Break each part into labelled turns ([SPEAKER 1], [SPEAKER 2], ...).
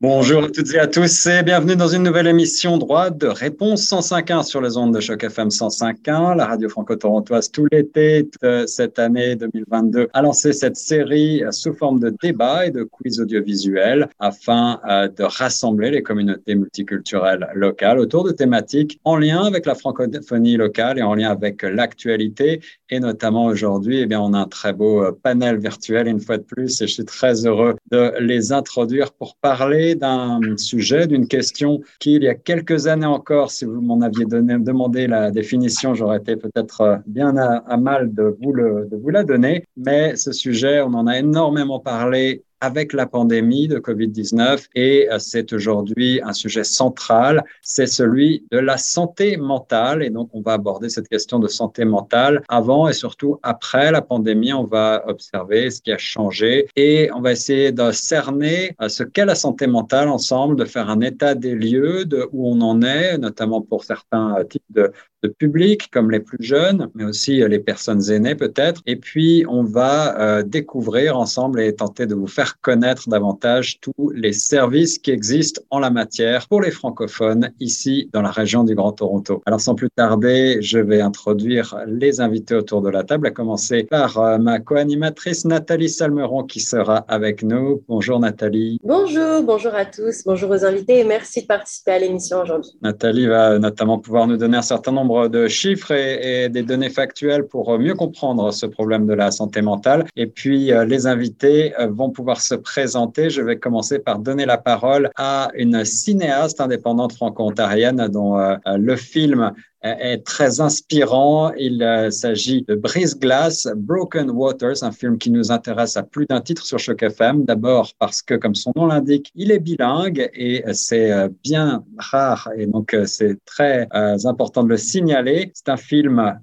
[SPEAKER 1] Bonjour à toutes et à tous et bienvenue dans une nouvelle émission droit de réponse 105.1 sur les ondes de Choc FM 105.1. La radio franco-torontoise tout l'été cette année 2022 a lancé cette série sous forme de débat et de quiz audiovisuels afin euh, de rassembler les communautés multiculturelles locales autour de thématiques en lien avec la francophonie locale et en lien avec l'actualité et notamment aujourd'hui, eh bien, on a un très beau euh, panel virtuel une fois de plus et je suis très heureux de les introduire pour parler d'un sujet, d'une question qui, il y a quelques années encore, si vous m'en aviez demandé la définition, j'aurais été peut-être euh, bien à, mal de vous la donner. Mais ce sujet, on en a énormément parlé avec la pandémie de COVID-19 et euh, c'est aujourd'hui un sujet central, c'est celui de la santé mentale. Et donc on va aborder cette question de santé mentale avant et surtout après la pandémie, on va observer ce qui a changé et on va essayer de cerner euh, ce qu'est la santé mentale ensemble, de faire un état des lieux de où on en est, notamment pour certains euh, types de, de public, comme les plus jeunes, mais aussi les personnes aînées peut-être. Et puis, on va découvrir ensemble et tenter de vous faire connaître davantage tous les services qui existent en la matière pour les francophones ici dans la région du Grand Toronto. Alors sans plus tarder, je vais introduire les invités autour de la table, à commencer par euh, ma co-animatrice Nathalie Salmeron qui sera avec nous. Bonjour Nathalie.
[SPEAKER 2] Bonjour, bonjour à tous, bonjour aux invités et merci de participer à l'émission aujourd'hui.
[SPEAKER 1] Nathalie va notamment pouvoir nous donner un certain nombre de chiffres et, et des données factuelles pour mieux comprendre ce problème de la santé mentale. Et puis euh, les invités euh, vont pouvoir se présenter, je vais commencer par donner la parole à une cinéaste indépendante franco-ontarienne dont euh, le film est très inspirant. Il euh, s'agit de Brise Glace, Broken Waters, un film qui nous intéresse à plus d'un titre sur Choc FM. D'abord parce que, comme son nom l'indique, il est bilingue et c'est euh, bien rare et donc euh, c'est très important de le signaler. C'est un film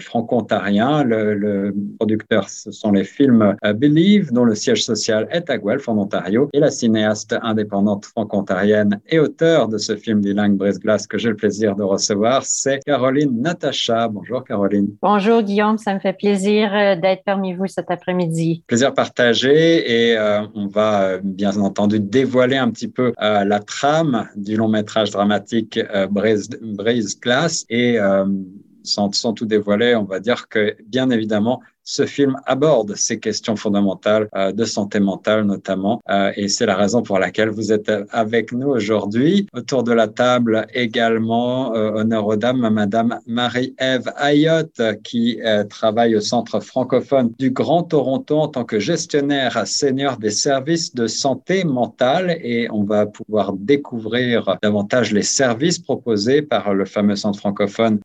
[SPEAKER 1] franco-ontarien. Le, producteur, ce sont les films Believe, dont le siège social est à Guelph, en Ontario, et la cinéaste indépendante franco-ontarienne et auteur de ce film bilingue Brise Glace que j'ai le plaisir de recevoir, c'est Caroline Natacha. Bonjour Caroline.
[SPEAKER 3] Bonjour Guillaume, ça me fait plaisir euh, d'être parmi vous cet après-midi.
[SPEAKER 1] Plaisir partagé et euh, on va euh, bien entendu dévoiler un petit peu la trame du long métrage dramatique Brise, Brise Glass et sans, sans, tout dévoiler, on va dire que bien évidemment, ce film aborde ces questions fondamentales euh, de santé mentale notamment, euh, et c'est la raison pour laquelle vous êtes avec nous aujourd'hui. Autour de la table également, euh, honneur aux dames, Madame Marie-Ève Ayotte, qui travaille au Centre francophone du Grand Toronto en tant que gestionnaire senior des services de santé mentale, et on va pouvoir découvrir davantage les services proposés par le fameux Centre francophone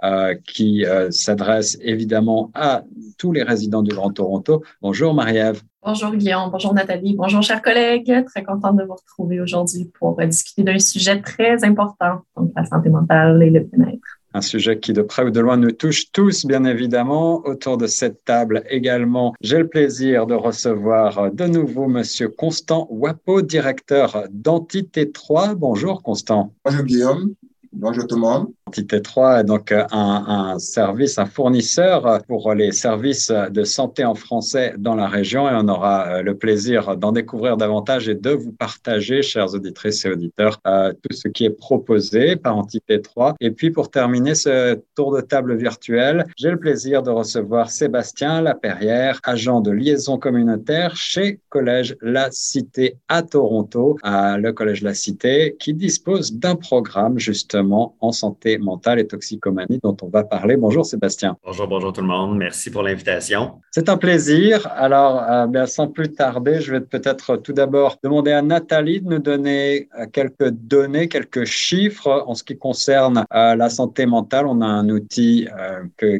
[SPEAKER 1] qui s'adresse évidemment à tous les résidents du Grand Toronto. Bonjour Marie-Ève.
[SPEAKER 4] Bonjour Guillaume, bonjour Nathalie, bonjour chers collègues. Très contente de vous retrouver aujourd'hui pour discuter d'un sujet très important, donc la santé mentale et le bien-être.
[SPEAKER 1] Un sujet qui de près ou de loin nous touche tous, bien évidemment. Autour de cette table également, j'ai le plaisir de recevoir de nouveau Monsieur Constant Wapo, directeur d'Entité 3. Bonjour Constant.
[SPEAKER 5] Bonjour Guillaume. Bonjour tout le monde.
[SPEAKER 1] Entité 3 est donc un, service, un fournisseur pour les services de santé en français dans la région et on aura euh, le plaisir d'en découvrir davantage et de vous partager, chers auditrices et auditeurs, euh, tout ce qui est proposé par Entité 3. Et puis pour terminer ce tour de table virtuel, j'ai le plaisir de recevoir Sébastien Laperrière, agent de liaison communautaire chez Collège La Cité à Toronto, à le Collège La Cité, qui dispose d'un programme justement en santé mentale et toxicomanie dont on va parler. Bonjour Sébastien.
[SPEAKER 6] Bonjour, bonjour tout le monde. Merci pour l'invitation.
[SPEAKER 1] C'est un plaisir. Alors, euh, sans plus tarder, je vais peut-être tout d'abord demander à Nathalie de nous donner euh, quelques données, quelques chiffres en ce qui concerne euh, la santé mentale. On a un outil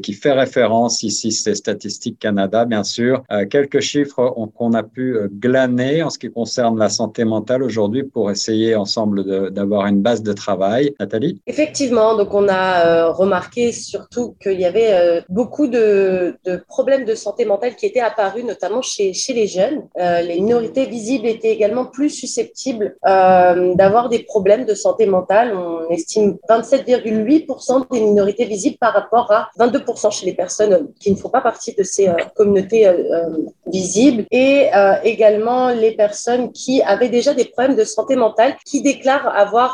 [SPEAKER 1] qui fait référence ici, c'est Statistique Canada, bien sûr. quelques chiffres qu'on a pu glaner en ce qui concerne la santé mentale aujourd'hui pour essayer ensemble d'avoir une base de travail. Nathalie?
[SPEAKER 2] Effectivement, donc on a remarqué surtout qu'il y avait beaucoup de, de problèmes de santé mentale qui étaient apparus, notamment chez, chez les jeunes. Euh, les minorités visibles étaient également plus susceptibles euh, d'avoir des problèmes de santé mentale. On estime 27,8% des minorités visibles par rapport à 22% chez les personnes qui ne font pas partie de ces euh, communautés visibles et également les personnes qui avaient déjà des problèmes de santé mentale qui déclarent avoir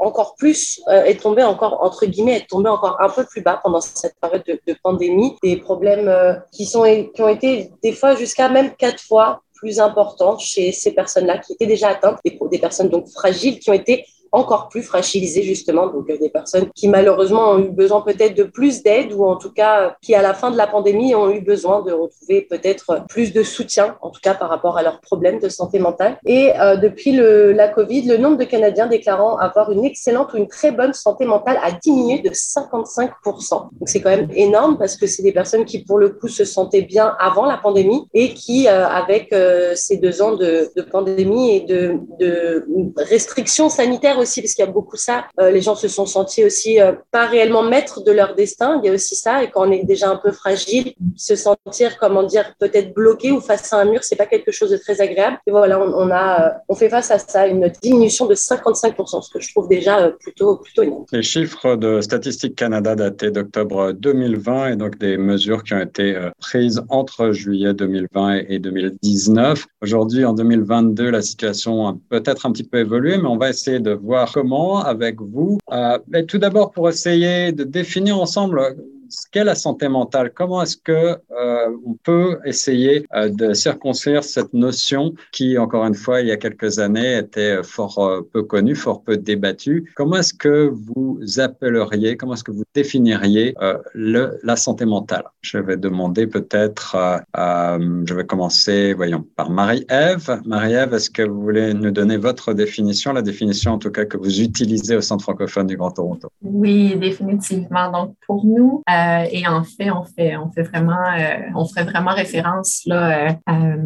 [SPEAKER 2] encore plus et tombé encore entre guillemets est tombé encore un peu plus bas pendant cette période de, pandémie. Des problèmes qui sont qui ont été des fois jusqu'à même quatre fois plus importants chez ces personnes-là qui étaient déjà atteintes, des personnes donc fragiles qui ont été encore plus fragilisées justement, donc euh, des personnes qui malheureusement ont eu besoin peut-être de plus d'aide ou en tout cas qui à la fin de la pandémie ont eu besoin de retrouver peut-être plus de soutien, en tout cas par rapport à leurs problèmes de santé mentale. Et euh, depuis le, la Covid, le nombre de Canadiens déclarant avoir une excellente ou une très bonne santé mentale a diminué de 55%. Donc c'est quand même énorme parce que c'est des personnes qui pour le coup se sentaient bien avant la pandémie et qui euh, avec ces deux ans de, de pandémie et de, de restrictions sanitaires aussi, parce qu'il y a beaucoup ça. Euh, les gens se sont sentis aussi euh, pas réellement maîtres de leur destin. Il y a aussi ça. Et quand on est déjà un peu fragile, se sentir, comment dire, peut-être bloqué ou face à un mur, c'est pas quelque chose de très agréable. Et voilà, on, a, euh, on fait face à ça, une diminution de 55%, ce que je trouve déjà plutôt, plutôt énorme.
[SPEAKER 1] Les chiffres de Statistique Canada datés d'octobre 2020 et donc des mesures qui ont été prises entre juillet 2020 et 2019. Aujourd'hui, en 2022, la situation a peut-être un petit peu évolué, mais on va essayer de voir comment avec vous. Euh, mais tout d'abord, pour essayer de définir ensemble ce qu'est la santé mentale. Comment est-ce que euh, on peut essayer euh, de circoncire cette notion qui, encore une fois, il y a quelques années, était fort euh, peu connue, fort peu débattue? Comment est-ce que vous appelleriez, comment est-ce que vous définiriez la santé mentale? Je vais demander peut-être, je vais commencer, voyons, par Marie-Ève. Marie-Ève, est-ce que vous voulez nous donner votre définition, la définition en tout cas que vous utilisez au Centre francophone du Grand Toronto?
[SPEAKER 4] Oui, définitivement. Donc, pour nous, euh, et en fait, on fait, on fait vraiment, euh, on ferait vraiment référence là, euh,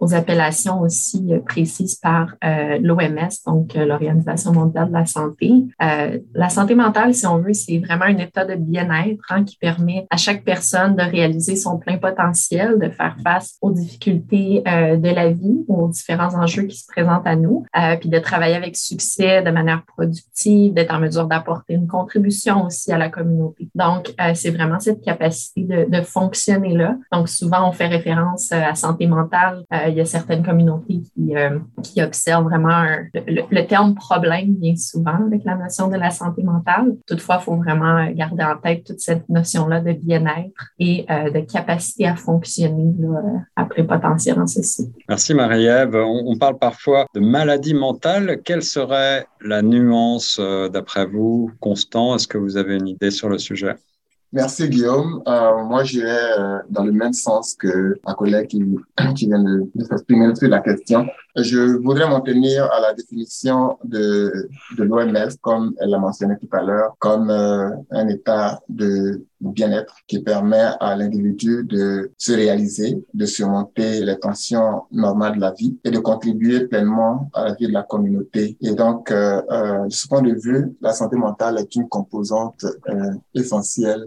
[SPEAKER 4] aux appellations aussi précises par l'OMS, donc l'Organisation mondiale de la santé. la santé mentale, si on veut, c'est vraiment un état de bien-être hein, qui permet à chaque personne de réaliser son plein potentiel, de faire face aux difficultés de la vie, aux différents enjeux qui se présentent à nous, puis de travailler avec succès, de manière productive, d'être en mesure d'apporter une contribution aussi à la communauté. Donc, c'est vraiment cette capacité de, fonctionner là. Donc, souvent, on fait référence euh, à santé mentale. Euh, il y a certaines communautés qui, euh, qui observent vraiment le, terme problème bien souvent avec la notion de la santé mentale. Toutefois, il faut vraiment garder en tête toute cette notion-là de bien-être et de capacité à fonctionner là, après potentiel en ceci.
[SPEAKER 1] Merci Marie-Ève. On, on, parle parfois de maladie mentale. Quelle serait la nuance d'après vous, Constant? Est-ce que vous avez une idée sur le sujet?
[SPEAKER 5] Merci Guillaume. Euh, moi, j'irais euh, dans le même sens que ma collègue qui, qui vient de, de s'exprimer sur la question. Je voudrais m'en tenir à la définition de, de l'OMS, comme elle l'a mentionné tout à l'heure, comme euh, un état de bien-être qui permet à l'individu de se réaliser, de surmonter les tensions normales de la vie et de contribuer pleinement à la vie de la communauté. Et donc, euh, euh, de ce point de vue, la santé mentale est une composante euh, essentielle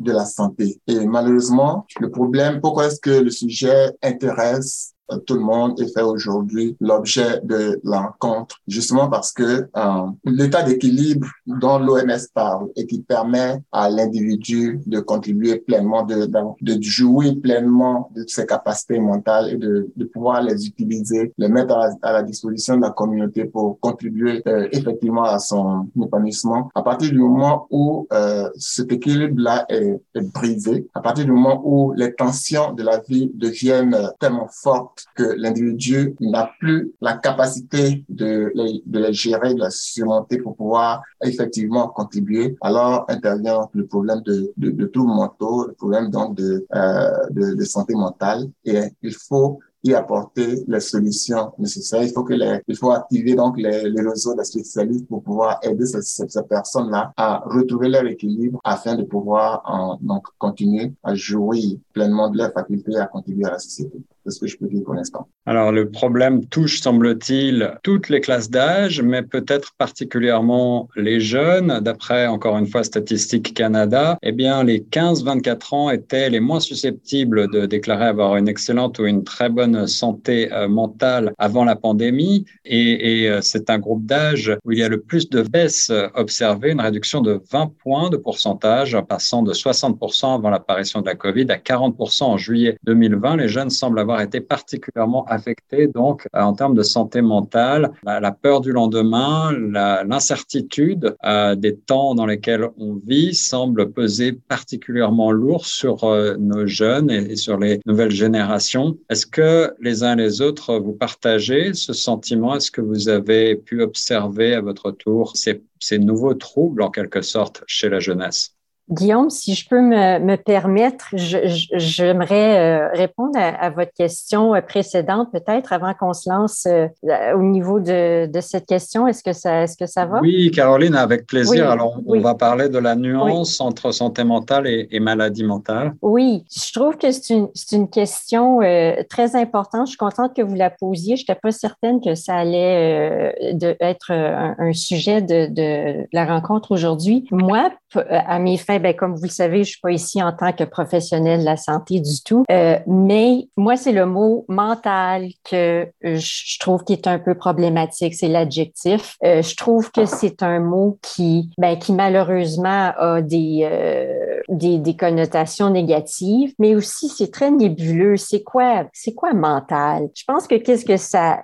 [SPEAKER 5] de la santé. Et malheureusement, le problème, pourquoi est-ce que le sujet intéresse tout le monde est fait aujourd'hui l'objet de l'encontre, justement parce que euh, l'état d'équilibre dont l'OMS parle et qui permet à l'individu de contribuer pleinement, de, de, jouer pleinement de ses capacités mentales et de, de pouvoir les utiliser, les mettre à la, disposition de la communauté pour contribuer euh, effectivement à son épanouissement. À partir du moment où euh, cet équilibre-là est, est brisé, à partir du moment où les tensions de la vie deviennent tellement fortes que l'individu n'a plus la capacité de, de les gérer, de les surmonter pour pouvoir effectivement contribuer, alors intervient le problème de, de, de troubles mentaux, le problème donc de, euh, de, de santé mentale. Et il faut y apporter les solutions nécessaires. Il faut que les, il faut activer donc les, les réseaux de spécialistes pour pouvoir aider ces, ces, personnes-là à retrouver leur équilibre afin de pouvoir donc continuer à jouir pleinement de leur faculté à contribuer à la société. Ce que je peux dire pour l'instant.
[SPEAKER 1] Alors, le problème touche, semble-t-il, toutes les classes d'âge, mais peut-être particulièrement les jeunes. D'après, encore une fois, Statistique Canada, eh bien, les 15-24 ans étaient les moins susceptibles de déclarer avoir une excellente ou une très bonne santé euh, mentale avant la pandémie. Et, et euh, c'est un groupe d'âge où il y a le plus de baisse observée, une réduction de 20 points de pourcentage, passant de 60% avant l'apparition de la COVID à 40% en juillet 2020. Les jeunes semblent avoir été particulièrement affectés donc euh, en termes de santé mentale, la, la peur du lendemain, l'incertitude euh, des temps dans lesquels on vit semble peser particulièrement lourd sur euh, nos jeunes et, sur les nouvelles générations. Est-ce que les uns et les autres vous partagez ce sentiment? Est-ce que vous avez pu observer à votre tour ces nouveaux troubles en quelque sorte chez la jeunesse?
[SPEAKER 3] Guillaume, si je peux me, me permettre, j'aimerais euh, répondre à, à, votre question précédente, peut-être avant qu'on se lance euh, au niveau de, de cette question. Est-ce que ça, est-ce que ça va?
[SPEAKER 1] Oui, Caroline, avec plaisir. Oui, Alors, on oui. va parler de la nuance oui. entre santé mentale et, et, maladie mentale.
[SPEAKER 3] Oui, je trouve que c'est une, une question euh, très importante. Je suis contente que vous la posiez. Je n'étais pas certaine que ça allait euh, de, être un, un, sujet de, de la rencontre aujourd'hui. Moi, à mes fins ben, comme vous le savez, je suis pas ici en tant que professionnel de la santé du tout, euh, mais moi, c'est le mot mental que je trouve qui est un peu problématique. C'est l'adjectif. Euh, je trouve que c'est un mot qui, ben, qui malheureusement a des, euh, des, connotations négatives, mais aussi c'est très nébuleux. C'est quoi, c'est quoi mental? Je pense que qu'est-ce que ça,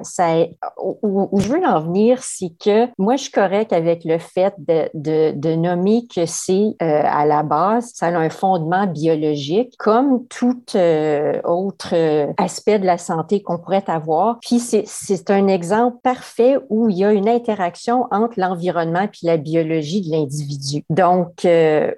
[SPEAKER 3] où, je veux en venir, c'est que moi, je suis correcte avec le fait de, nommer que c'est à la base, ça a un fondement biologique, comme tout euh, autre euh, aspect de la santé qu'on pourrait avoir. Puis c'est un exemple parfait où il y a une interaction entre l'environnement puis la biologie de l'individu. Donc, euh,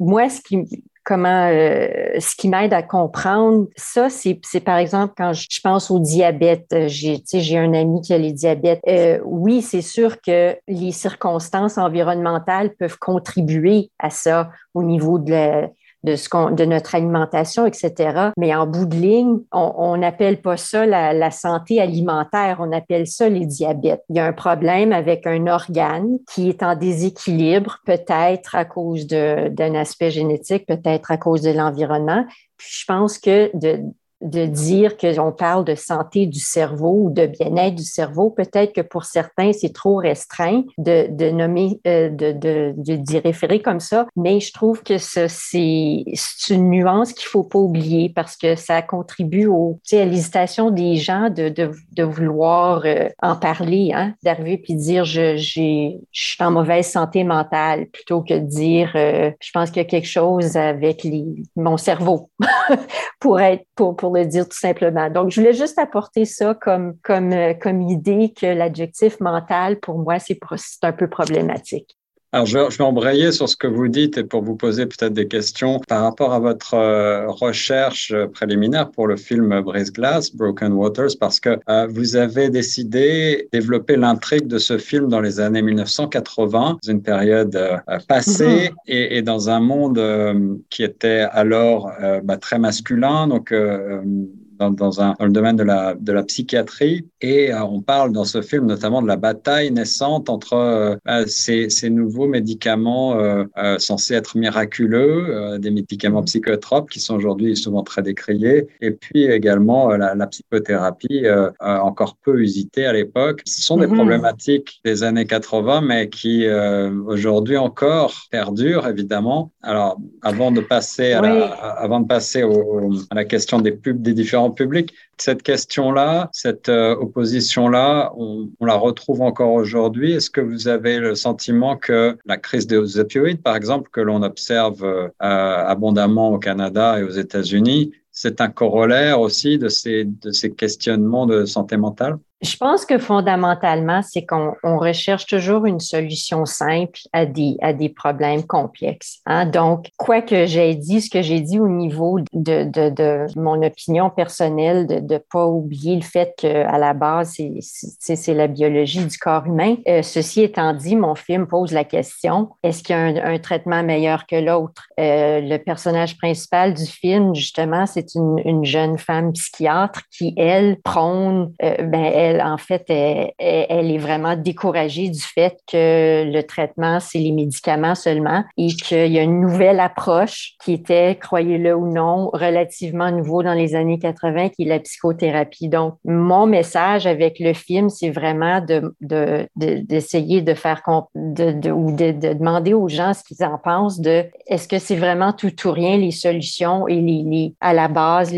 [SPEAKER 3] moi, ce qui comment euh, ce qui m'aide à comprendre ça, c'est, par exemple quand je, pense au diabète. J'ai, j'ai un ami qui a les diabètes. Euh, oui, c'est sûr que les circonstances environnementales peuvent contribuer à ça au niveau de la, de, notre alimentation, etc. Mais en bout de ligne, on n'appelle pas ça la, la, santé alimentaire, on appelle ça les diabètes. Il y a un problème avec un organe qui est en déséquilibre, peut-être à cause d'un aspect génétique, peut-être à cause de l'environnement. Puis je pense que de, de dire qu'on parle de santé du cerveau ou de bien-être du cerveau. Peut-être que pour certains, c'est trop restreint de, de nommer, euh, de, de, d'y référer comme ça, mais je trouve que ça, c'est, c'est une nuance qu'il faut pas oublier parce que ça contribue au, à l'hésitation des gens de, de, vouloir euh, en parler, hein, d'arriver puis dire je, j'ai, je suis en mauvaise santé mentale plutôt que de dire euh, je pense qu'il y a quelque chose avec les, mon cerveau pour être, pour pour le dire tout simplement. Donc, je voulais juste apporter ça comme, comme, euh, comme idée que l'adjectif mental, pour moi, c'est un peu problématique.
[SPEAKER 1] Alors, je vais, je vais, embrayer sur ce que vous dites et pour vous poser peut-être des questions par rapport à votre euh, recherche préliminaire pour le film Brise Glass, Broken Waters, parce que euh, vous avez décidé de développer l'intrigue de ce film dans les années 1980, dans une période euh, passée mm-hmm. et, et, dans un monde euh, qui était alors euh, bah, très masculin, donc dans, dans, un, dans, le domaine de la, de la psychiatrie. Et euh, on parle dans ce film notamment de la bataille naissante entre euh, euh ces, ces, nouveaux médicaments censés être miraculeux, des médicaments psychotropes qui sont aujourd'hui souvent très décriés, et puis également la, la, psychothérapie encore peu usitée à l'époque. Ce sont des mmh. problématiques des années 80, mais qui aujourd'hui encore perdurent évidemment. Alors, avant de passer à, oui. la, avant de passer au, à la question des pubs des différents public. Cette question-là, cette euh, opposition-là, on, la retrouve encore aujourd'hui. Est-ce que vous avez le sentiment que la crise des opioïdes, par exemple, que l'on observe euh, abondamment au Canada et aux États-Unis, c'est un corollaire aussi de ces questionnements de santé mentale?
[SPEAKER 3] Je pense que fondamentalement, c'est qu'on recherche toujours une solution simple à des, à des problèmes complexes. Hein? Donc, quoi que j'ai dit, ce que j'ai dit au niveau de, de, de mon opinion personnelle, de ne pas oublier le fait qu'à la base, c'est la biologie du corps humain. Euh, ceci étant dit, mon film pose la question, est-ce qu'il y a un, un, traitement meilleur que l'autre? Euh, le personnage principal du film, justement, c'est une, une, jeune femme psychiatre qui, elle, prône, euh, ben, en fait, elle, est vraiment découragée du fait que le traitement, c'est les médicaments seulement et qu'il y a une nouvelle approche qui était, croyez-le ou non, relativement nouveau dans les années 80, qui est la psychothérapie. Donc, mon message avec le film, c'est vraiment d'essayer de, de, faire de, ou de, demander aux gens ce qu'ils en pensent de est-ce que c'est vraiment tout ou rien les solutions et les, à la base,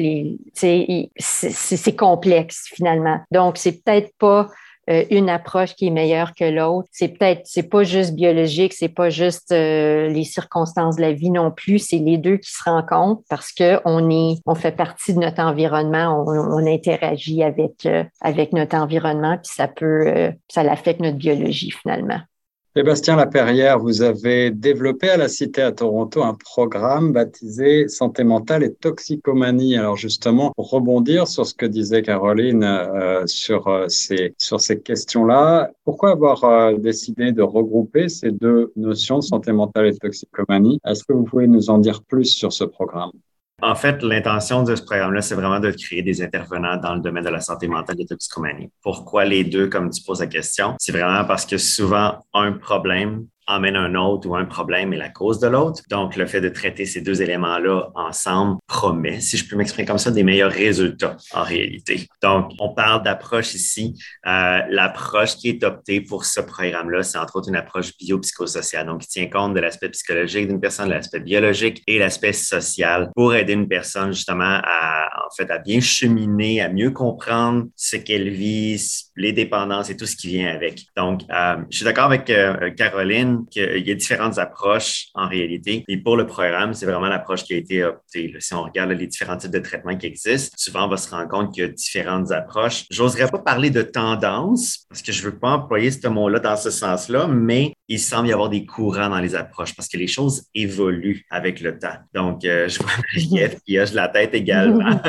[SPEAKER 3] c'est complexe finalement. Donc, c'est peut-être pas euh, une approche qui est meilleure que l'autre. C'est peut-être, c'est pas juste biologique, c'est pas juste euh, les circonstances de la vie non plus, c'est les deux qui se rencontrent parce que on est, on fait partie de notre environnement, on, interagit avec euh, avec notre environnement, puis ça peut, ça l'affecte notre biologie finalement.
[SPEAKER 1] Sébastien Laperrière, vous avez développé à la Cité à Toronto un programme baptisé Santé mentale et toxicomanie. Alors justement, pour rebondir sur ce que disait Caroline euh, sur, euh, ces, sur ces questions-là, pourquoi avoir euh, décidé de regrouper ces deux notions santé mentale et toxicomanie? Est-ce que vous pouvez nous en dire plus sur ce programme?
[SPEAKER 6] En fait, l'intention de ce programme-là, c'est vraiment de créer des intervenants dans le domaine de la santé mentale et de toxicomanie. Pourquoi les deux, comme tu poses la question? C'est vraiment parce que souvent, un problème emmène un autre ou un problème est la cause de l'autre. Donc, le fait de traiter ces deux éléments-là ensemble promet, si je peux m'exprimer comme ça, des meilleurs résultats en réalité. Donc, on parle d'approche ici. Euh, l'approche qui est optée pour ce programme-là, c'est entre autres une approche biopsychosociale, donc qui tient compte de l'aspect psychologique d'une personne, de l'aspect biologique et l'aspect social pour aider une personne justement à, en fait, à bien cheminer, à mieux comprendre ce qu'elle vit, les dépendances et tout ce qui vient avec. Donc, euh, je suis d'accord avec euh, Caroline qu'il y a différentes approches en réalité. Et pour le programme, c'est vraiment l'approche qui a été optée. Si on regarde les différents types de traitements qui existent, souvent on va se rendre compte qu'il y a différentes approches. J'oserais pas parler de tendance parce que je veux pas employer ce mot-là dans ce sens-là, mais il semble y avoir des courants dans les approches parce que les choses évoluent avec le temps. Donc, euh, je vois Marie-Ève qui hoche la tête également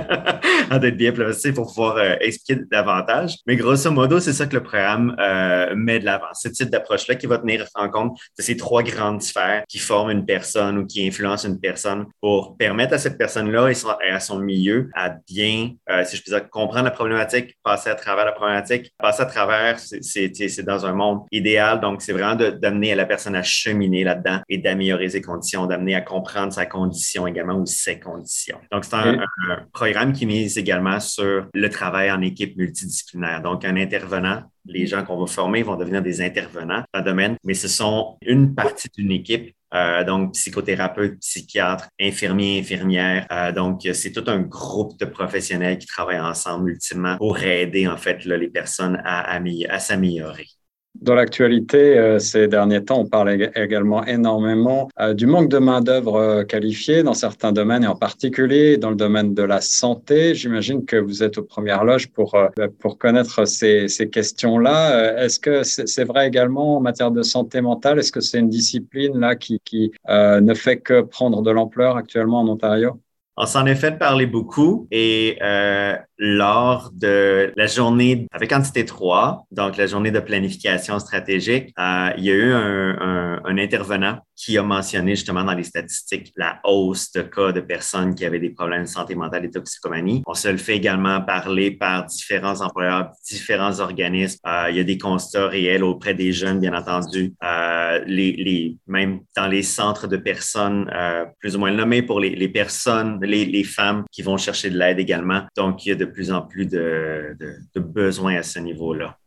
[SPEAKER 6] en d'être bien placée pour pouvoir euh, expliquer davantage. Mais grosso modo, c'est ça que le programme euh, met de l'avant. Ce type d'approche-là qui va tenir en compte de ces trois grandes sphères qui forment une personne ou qui influencent une personne pour permettre à cette personne-là et à son milieu à bien, si je puis dire, comprendre la problématique, passer à travers la problématique, passer à travers, c'est dans un monde idéal. Donc, c'est vraiment de d'amener à la personne à cheminer là-dedans et d'améliorer ses conditions, d'amener à comprendre sa condition également ou ses conditions. Donc, c'est un, programme qui mise également sur le travail en équipe multidisciplinaire. Donc, un intervenant les gens qu'on va former vont devenir des intervenants dans le domaine, mais ce sont une partie d'une équipe euh, donc psychothérapeute, psychiatre, infirmier, infirmière. Euh, donc, c'est tout un groupe de professionnels qui travaillent ensemble ultimement pour aider en fait les personnes à s'améliorer.
[SPEAKER 1] Dans l'actualité, euh, ces derniers temps, on parle également énormément euh, du manque de main-d'œuvre euh, qualifiée dans certains domaines et en particulier dans le domaine de la santé. J'imagine que vous êtes aux premières loges pour, pour connaître ces, ces questions-là. Est-ce que c'est vrai également en matière de santé mentale? Est-ce que c'est une discipline là qui, qui ne fait que prendre de l'ampleur actuellement en Ontario?
[SPEAKER 6] On s'en est fait parler beaucoup et lors de la journée avec Entité 3, donc la journée de planification stratégique, euh, il y a eu un, intervenant qui a mentionné justement dans les statistiques la hausse de cas de personnes qui avaient des problèmes de santé mentale et toxicomanie. On se le fait également parler par différents employeurs, différents organismes. Euh, il y a des constats réels auprès des jeunes, bien entendu, euh, les, les, même dans les centres de personnes plus ou moins nommés pour les, les personnes, les, les, femmes qui vont chercher de l'aide également. Donc, il y a de plus en plus de, besoins à ce niveau-là.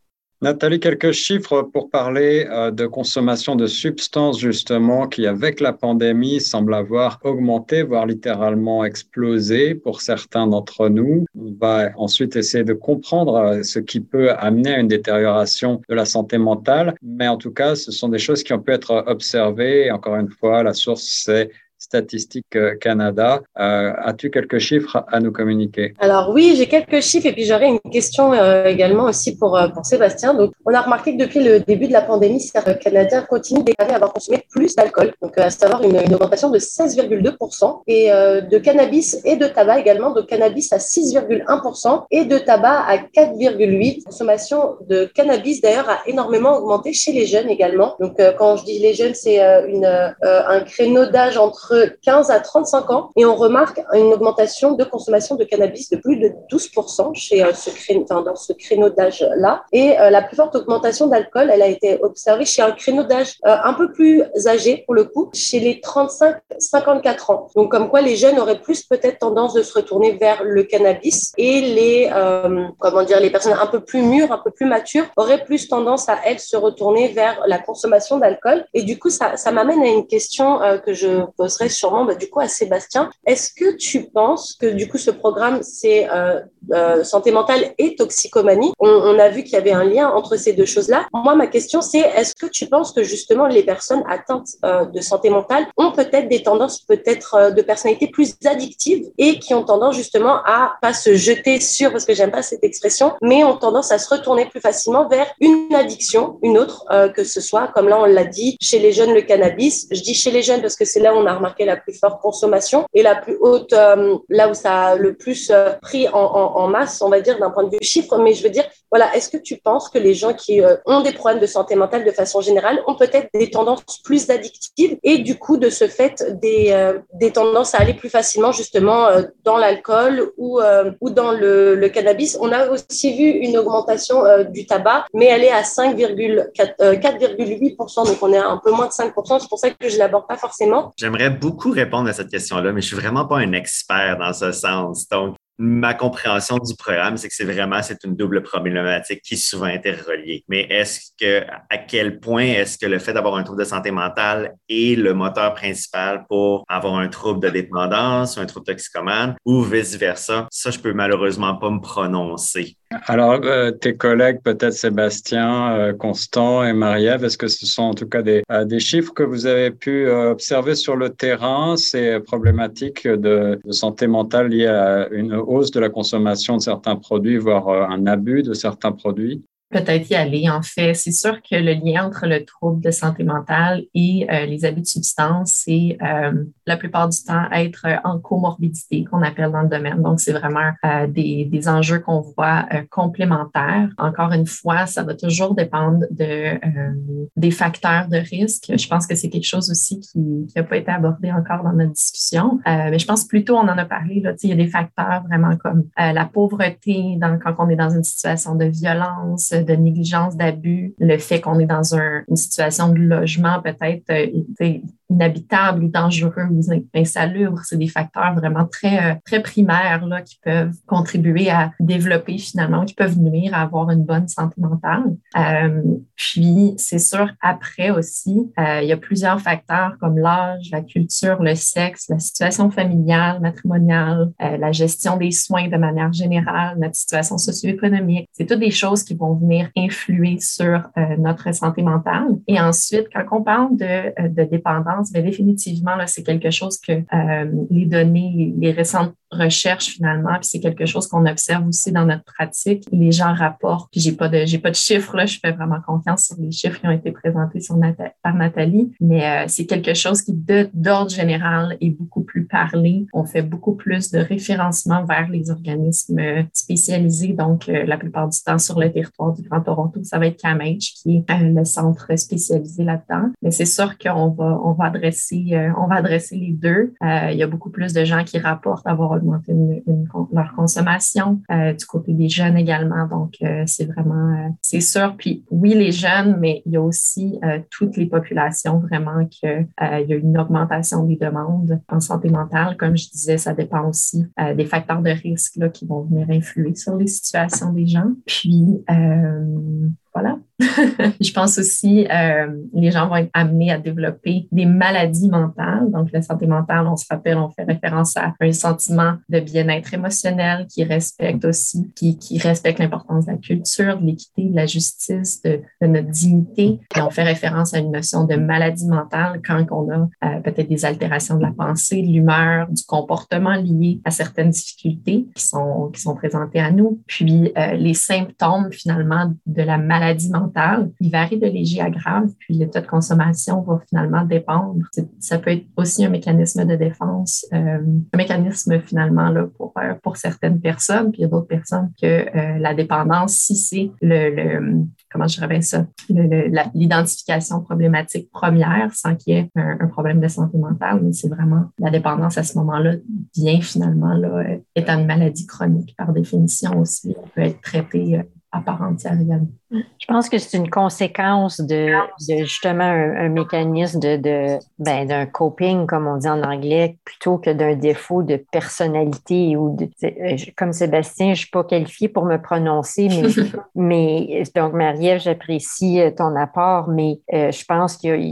[SPEAKER 1] Nathalie, quelques chiffres pour parler euh, de consommation de substances justement qui, avec la pandémie, semble avoir augmenté, voire littéralement explosé pour certains d'entre nous. On va ensuite essayer de comprendre euh, ce qui peut amener à une détérioration de la santé mentale, mais en tout cas, ce sont des choses qui ont pu être observées. encore une fois, la source, c'est Statistique Canada. As-tu quelques chiffres à nous communiquer?
[SPEAKER 2] Alors oui, j'ai quelques chiffres et puis j'aurais une question également aussi pour, pour Sébastien. Donc, on a remarqué que depuis le début de la pandémie, certains Canadiens continuent déclarer avoir consommé plus d'alcool, donc à savoir une, augmentation de 16,2% et de cannabis et de tabac également, de cannabis à 6,1% et de tabac à 4,8%. Consommation de cannabis d'ailleurs a énormément augmenté chez les jeunes également. Donc quand je dis les jeunes, c'est une, un créneau d'âge entre 15 à 35 ans et on remarque une augmentation de consommation de cannabis de plus de 12% chez ce créneau, dans ce créneau d'âge-là. Et la plus forte augmentation d'alcool, elle a été observée chez un créneau d'âge un peu plus âgé pour le coup, chez les 35-54 ans. Donc comme quoi les jeunes auraient plus peut-être tendance de se retourner vers le cannabis et les euh, comment dire les personnes un peu plus mûres, un peu plus matures auraient plus tendance à elles se retourner vers la consommation d'alcool. Et du coup ça, ça m'amène à une question euh, que je poserai sûrement bah, du coup à Sébastien. Est-ce que tu penses que du coup ce programme c'est euh, euh santé mentale et toxicomanie? On, a vu qu'il y avait un lien entre ces deux choses-là. Moi ma question c'est est-ce que tu penses que justement les personnes atteintes euh, de santé mentale ont peut-être des tendances peut-être de personnalité plus addictives et qui ont tendance justement à pas se jeter sur, parce que j'aime pas cette expression, mais ont tendance à se retourner plus facilement vers une addiction, une autre, que ce soit, comme là on l'a dit, chez les jeunes, le cannabis. Je dis chez les jeunes parce que c'est là où on a remarqué la plus forte consommation et la plus haute, euh, là où ça a le plus euh, pris en, masse, on va dire, d'un point de vue chiffre. Mais je veux dire, voilà, est-ce que tu penses que les gens qui ont des problèmes de santé mentale de façon générale ont peut-être des tendances plus addictives et du coup, de ce fait, des, des tendances à aller plus facilement justement dans l'alcool ou, euh, ou dans le, cannabis? On a aussi vu une augmentation euh, du tabac, mais elle est à 5,4,8%, euh, donc on est à un peu moins de 5%. C'est pour ça que je ne l'aborde pas forcément.
[SPEAKER 6] J'aimerais beaucoup répondre à cette question-là, mais je suis vraiment pas un expert dans ce sens. Donc, ma compréhension du programme, c'est que c'est vraiment c'est une double problématique qui est souvent interreliée. Mais est-ce que à quel point est-ce que le fait d'avoir un trouble de santé mentale est le moteur principal pour avoir un trouble de dépendance un trouble toxicomane ou vice versa Ça, je peux malheureusement pas me prononcer.
[SPEAKER 1] Alors, euh, tes collègues, peut-être Sébastien, euh, Constant et Marie-Ève, est-ce que ce sont en tout cas des, euh, des chiffres que vous avez pu observer sur le terrain, ces problématiques de, de, santé mentale liées à une hausse de la consommation de certains produits, voire un abus de certains produits?
[SPEAKER 4] Peut-être y aller. En fait, c'est sûr que le lien entre le trouble de santé mentale et euh, les abus de substances, c'est euh, la plupart du temps être en comorbidité qu'on appelle dans le domaine. Donc, c'est vraiment euh, des, des, enjeux qu'on voit complémentaires. Encore une fois, ça va toujours dépendre de, des facteurs de risque. Je pense que c'est quelque chose aussi qui n'a pas été abordé encore dans notre discussion. mais je pense plutôt, on en a parlé, là, il y a des facteurs vraiment comme la pauvreté quand on est dans une situation de violence, de négligence, d'abus, le fait qu'on est dans une situation de logement peut-être euh, inhabitable ou dangereux ou insalubre, c'est des facteurs vraiment très, euh, très primaires là, qui peuvent contribuer à développer finalement, qui peuvent nuire à avoir une bonne santé mentale. Euh, puis, c'est sûr, après aussi, il y a plusieurs facteurs comme l'âge, la culture, le sexe, la situation familiale, matrimoniale, la gestion des soins de manière générale, notre situation socio-économique. C'est toutes des choses qui vont venir influer sur euh, notre santé mentale. Et ensuite, quand on parle euh, de dépendance, bien définitivement, là, c'est quelque chose que euh, les données, les récentes recherches finalement, puis c'est quelque chose qu'on observe aussi dans notre pratique. Les gens rapportent, puis j'ai pas de j'ai pas de chiffres là, je fais vraiment confiance sur les chiffres qui ont été présentés sur par Nathalie, mais c'est quelque chose qui d'ordre général est beaucoup plus parlé. On fait beaucoup plus de référencement vers les organismes spécialisés, donc la plupart du temps sur le territoire du Grand Toronto, ça va être CAMH, qui est euh, le centre spécialisé là-dedans. Mais c'est sûr qu'on va, on va euh, on va adresser les deux. Euh, il y a beaucoup plus de gens qui rapportent avoir augmenté leur consommation du côté des jeunes également. Donc, c'est vraiment, c'est sûr. Puis oui, les jeunes, mais il y a aussi toutes les populations vraiment qu'il y a une augmentation des demandes en santé mentale. Comme je disais, ça dépend aussi des facteurs de risque qui vont venir influer sur les situations des gens. Puis, euh, voilà. je pense aussi euh, les gens vont être amenés à développer des maladies mentales. Donc, la santé mentale, on se rappelle, on fait référence à un sentiment de bien-être émotionnel qui respecte aussi, qui, qui respecte l'importance de la culture, de l'équité, de la justice, de, de, notre dignité. Et on fait référence à une notion de maladie mentale quand on a euh, peut-être des altérations de la pensée, de l'humeur, du comportement lié à certaines difficultés qui sont, qui sont présentées à nous. Puis, euh, les symptômes, finalement, de la maladie mentale, ils varient de léger à grave. Puis, l'état de consommation va finalement dépendre. Ça peut être aussi un mécanisme de défense, euh, un mécanisme finalement euh, pour certaines personnes. Puis, il y a d'autres personnes que euh, la dépendance, si c'est le, le, comment je dirais ça, l'identification problématique première sans qu'il y ait un, problème de santé mentale, mais c'est vraiment la dépendance à ce moment-là vient finalement là, étant une maladie chronique par définition aussi, on peut être traité à part entière également.
[SPEAKER 3] Je pense que c'est une conséquence de, de justement un, un, mécanisme de, de ben, d'un coping, comme on dit en anglais, plutôt que d'un défaut de personnalité ou de, comme Sébastien, je ne suis pas qualifiée pour me prononcer, mais, mais donc Marie-Ève, j'apprécie euh, ton apport, mais euh, je pense que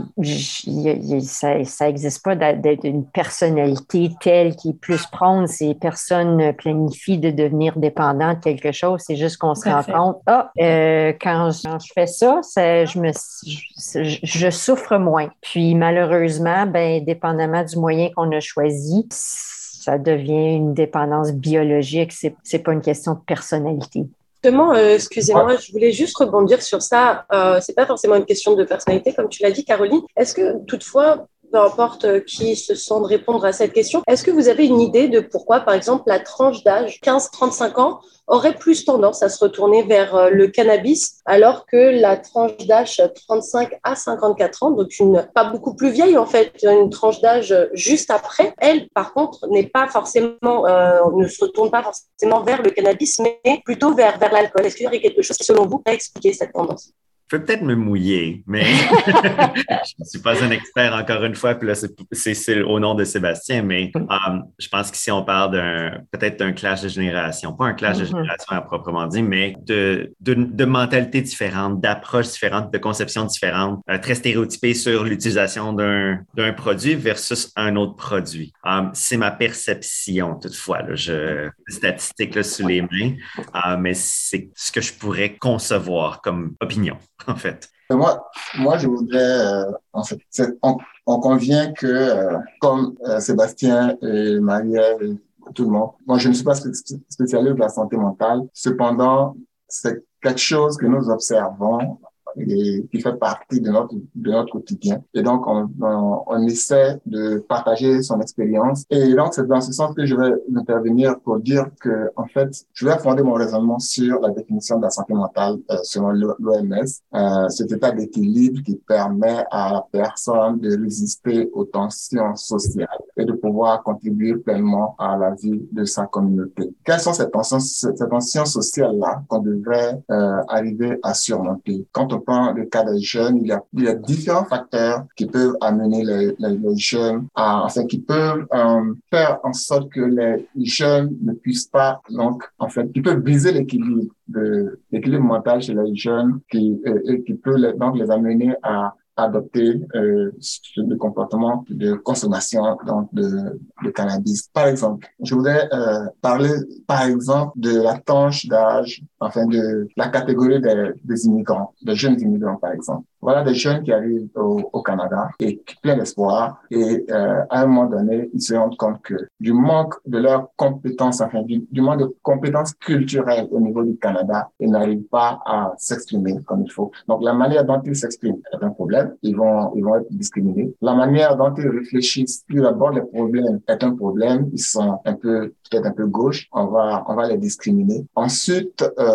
[SPEAKER 3] ça n'existe pas d'être une personnalité telle qui est plus prendre ces personnes planifient de devenir dépendantes de quelque chose. C'est juste qu'on se rend compte, ah, euh, quand quand je, fais ça, je, me, je, je, souffre moins. Puis malheureusement, ben, dépendamment du moyen qu'on a choisi, ça devient une dépendance biologique. C'est n'est pas une question de personnalité.
[SPEAKER 2] Justement, euh, excusez-moi, je voulais juste rebondir sur ça. Euh, c'est pas forcément une question de personnalité, comme tu l'as dit, Caroline. Est-ce que toutefois, peu importe euh, qui se sent de répondre à cette question. Est-ce que vous avez une idée de pourquoi, par exemple, la tranche d'âge 15-35 ans aurait plus tendance à se retourner vers euh, le cannabis, alors que la tranche d'âge 35 à 54 ans, donc une pas beaucoup plus vieille en fait, une tranche d'âge juste après, elle, par contre, n'est pas forcément, euh, ne se retourne pas forcément vers le cannabis, mais plutôt vers, vers l'alcool. Est-ce qu'il y aurait quelque chose selon vous, a expliqué cette tendance?
[SPEAKER 6] Je peux peut-être me mouiller, mais je ne suis pas un expert encore une fois. Puis là, c'est au nom de Sébastien, mais um, je pense qu'ici, on parle d'un peut-être d'un clash de génération. Pas un clash de mm-hmm. génération à proprement dit, mais de, de, de mentalité différente, d'approche différente, de conception différente, euh, très stéréotypée sur l'utilisation d'un produit versus un autre produit. Um, c'est ma perception, toutefois. Là, je, statistiques là, sous les mains, uh, mais c'est ce que je pourrais concevoir comme opinion. en fait.
[SPEAKER 5] Moi, moi, je voudrais, euh, en fait, on, on, convient que, euh, comme euh, Sébastien et Marie et tout le monde, moi, je ne suis pas spécialiste de la santé mentale. Cependant, c'est quelque chose que nous observons et qui fait partie de notre de notre quotidien. Et donc on, on, essaie de partager son expérience. Et donc c'est dans ce sens que je vais intervenir pour dire que en fait je vais fonder mon raisonnement sur la définition de la santé mentale euh, selon l'OMS, euh, cet état d'équilibre qui permet à la personne de résister aux tensions sociales et de pouvoir contribuer pleinement à la vie de sa communauté. Quelles sont ces tensions, ces tensions sociales là qu'on devrait euh, arriver à surmonter? Quand le cas des jeunes, il y a, différents facteurs qui peuvent amener les, jeunes à, enfin, qui peuvent euh, faire en sorte que les jeunes ne puissent pas, donc, en fait, qui peuvent briser l'équilibre de l'équilibre mental chez les jeunes, qui, euh, et qui peut donc les amener à adopter euh, le comportement de consommation donc de, de cannabis. Par exemple, je voudrais euh, parler, par exemple, de la tranche d'âge, enfin de la catégorie des, des immigrants, des jeunes immigrants, par exemple. Voilà des jeunes qui arrivent au, au Canada et plein d'espoir et euh, à un moment donné, ils se rendent compte que du manque de leurs compétences, enfin du, du manque de compétences culturelles au niveau du Canada, ils n'arrivent pas à s'exprimer comme il faut. Donc la manière dont ils s'expriment est un problème. Ils vont, ils vont être discriminés. La manière dont ils réfléchissent, plus d'abord les problèmes est un problème. Ils sont un peu peut-être un peu gauche. On va, on va les discriminer. Ensuite, euh,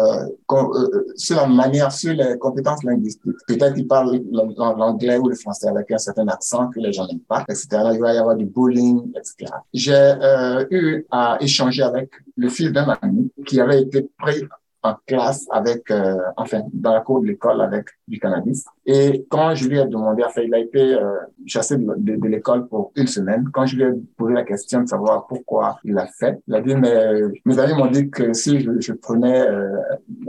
[SPEAKER 5] sur la manière, sur les compétences linguistiques, peut-être ils parlent l'anglais ou le français avec un certain accent que les gens n'aiment pas, etc. il va y avoir du bullying, etc. J'ai euh, eu à échanger avec le fils d'un ami qui avait été pris en classe avec, euh, enfin, dans la cour de l'école avec du cannabis. Et quand je lui ai demandé, enfin, il a été euh, chassé de, de, l'école pour une semaine. Quand je lui ai posé la question de savoir pourquoi il l'a fait, il a dit, mais mes amis m'ont dit que si je, je prenais, euh,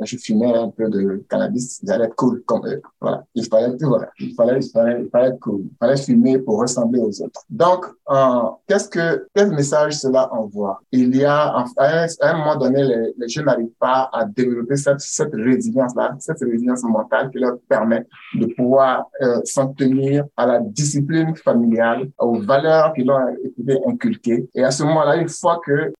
[SPEAKER 5] je fumais un peu de cannabis, j'allais être cool comme eux. Voilà. Il fallait, voilà. Il fallait, il fallait, il fallait être cool. Il fallait fumer pour ressembler aux autres. Donc, euh, qu'est-ce que, quel message cela envoie? Il y a, à un, à un moment donné, les, les jeunes n'arrivent pas à développer cette, cette résilience-là, cette résilience mentale qui leur permet de pouvoir euh, s'en tenir à la discipline familiale, aux valeurs qui leur ont été inculquées. Et à ce moment-là, une fois que,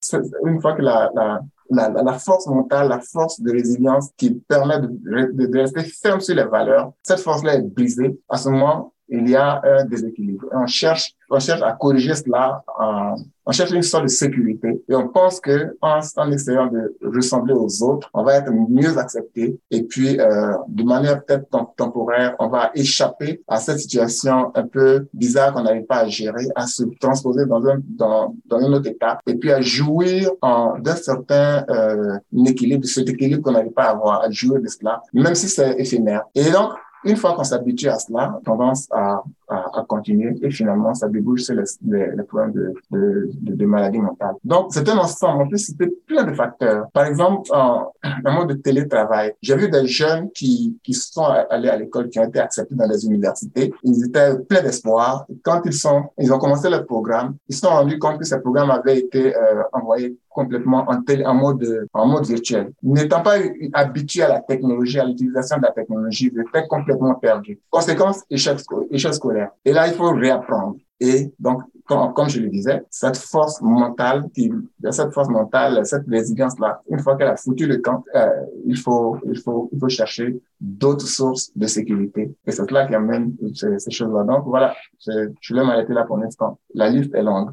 [SPEAKER 5] une fois que la, la la, force mentale, la force de résilience qui permet de, de rester ferme sur les valeurs, cette force-là est brisée. À ce moment, il y a un déséquilibre. on cherche, on cherche à corriger cela, en, on cherche une sorte de sécurité et on pense que en, essayant de ressembler aux autres, on va être mieux accepté et puis euh, de manière peut-être temporaire, on va échapper à cette situation un peu bizarre qu'on n'arrive pas à gérer, à se transposer dans un dans, dans un autre état et puis à jouir d'un certain euh, équilibre, cet équilibre qu'on n'arrive pas à avoir, à jouer de cela, même si c'est éphémère. Et donc une fois qu'on s'habitue à cela, tendance à, à, à, continuer et finalement, ça débouche sur les, les, les problèmes de, de, de, de, maladie mentale. Donc, c'est un ensemble. En plus, c'était plein de facteurs. Par exemple, en, en mode de télétravail, j'ai vu des jeunes qui, qui sont allés à l'école, qui ont été acceptés dans les universités. Ils étaient pleins d'espoir. Quand ils sont, ils ont commencé le programme, ils se sont rendus compte que ce programme avait été euh, envoyé complètement en, en, mode, en mode virtuel. N'étant pas habitué à la technologie, à l'utilisation de la technologie, j'étais complètement perdu. Conséquence, échec, échec scolaire. Et là, il faut réapprendre. Et donc, comme, je le disais, cette force mentale, qui, cette force mentale, cette résilience-là, une fois qu'elle a foutu le camp, euh, il faut, il faut, il faut chercher d'autres sources de sécurité. Et c'est cela qui amène ces, ces choses-là. Donc voilà, je, je vais m'arrêter là pour l'instant. La liste est longue.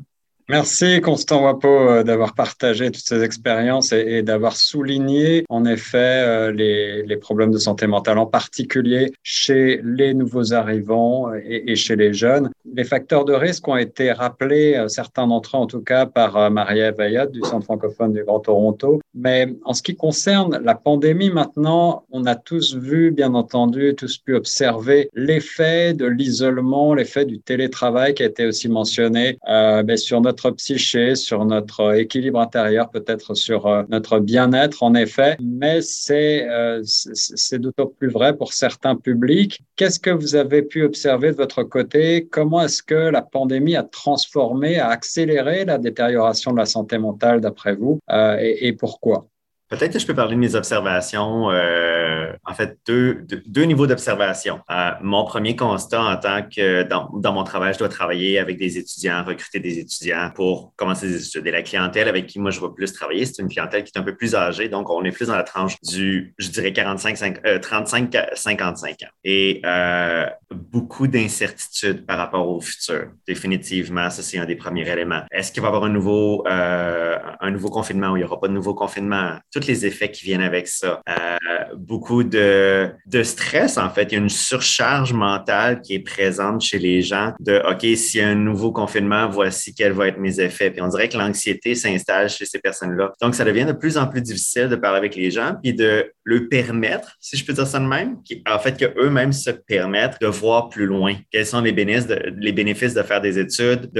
[SPEAKER 1] Merci Constant Wapo euh, d'avoir partagé toutes ces expériences et, d'avoir souligné en effet euh, les, problèmes de santé mentale, en particulier chez les nouveaux arrivants et, et, chez les jeunes. Les facteurs de risque ont été rappelés, euh, certains d'entre eux en tout cas, par Marie-Ève Ayat du Centre francophone du Grand Toronto. Mais en ce qui concerne la pandémie maintenant, on a tous vu, bien entendu, tous pu observer l'effet de l'isolement, l'effet du télétravail qui a été aussi mentionné euh, ben, sur notre notre psyché, sur notre équilibre intérieur, peut-être sur euh, notre bien-être, en effet, mais c'est euh, c'est d'autant plus vrai pour certains publics. Qu'est-ce que vous avez pu observer de votre côté? Comment est-ce que la pandémie a transformé, a accéléré la détérioration de la santé mentale d'après vous euh, et pourquoi?
[SPEAKER 6] Peut-être que je peux parler de mes observations, euh, en fait, deux, deux, niveaux d'observation. Euh, mon premier constat en tant que dans, dans, mon travail, je dois travailler avec des étudiants, recruter des étudiants pour commencer des études. Et la clientèle avec qui moi je vais plus travailler, c'est une clientèle qui est un peu plus âgée, donc on est plus dans la tranche du, je dirais, 45, 5, euh, 35, 55 ans. Et euh, beaucoup d'incertitudes par rapport au futur. Définitivement, ça c'est un des premiers éléments. Est-ce qu'il va y avoir un nouveau, euh, un nouveau confinement ou il n'y aura pas de nouveau confinement? Les effets qui viennent avec ça. Euh, beaucoup de, de stress, en fait. Il y a une surcharge mentale qui est présente chez les gens de OK, s'il y a un nouveau confinement, voici quels vont être mes effets. Puis on dirait que l'anxiété s'installe chez ces personnes-là. Donc, ça devient de plus en plus difficile de parler avec les gens puis de le permettre, si je peux dire ça de même, en fait, qu'eux-mêmes se permettent de voir plus loin. Quels sont les bénéfices de, les bénéfices de faire des études,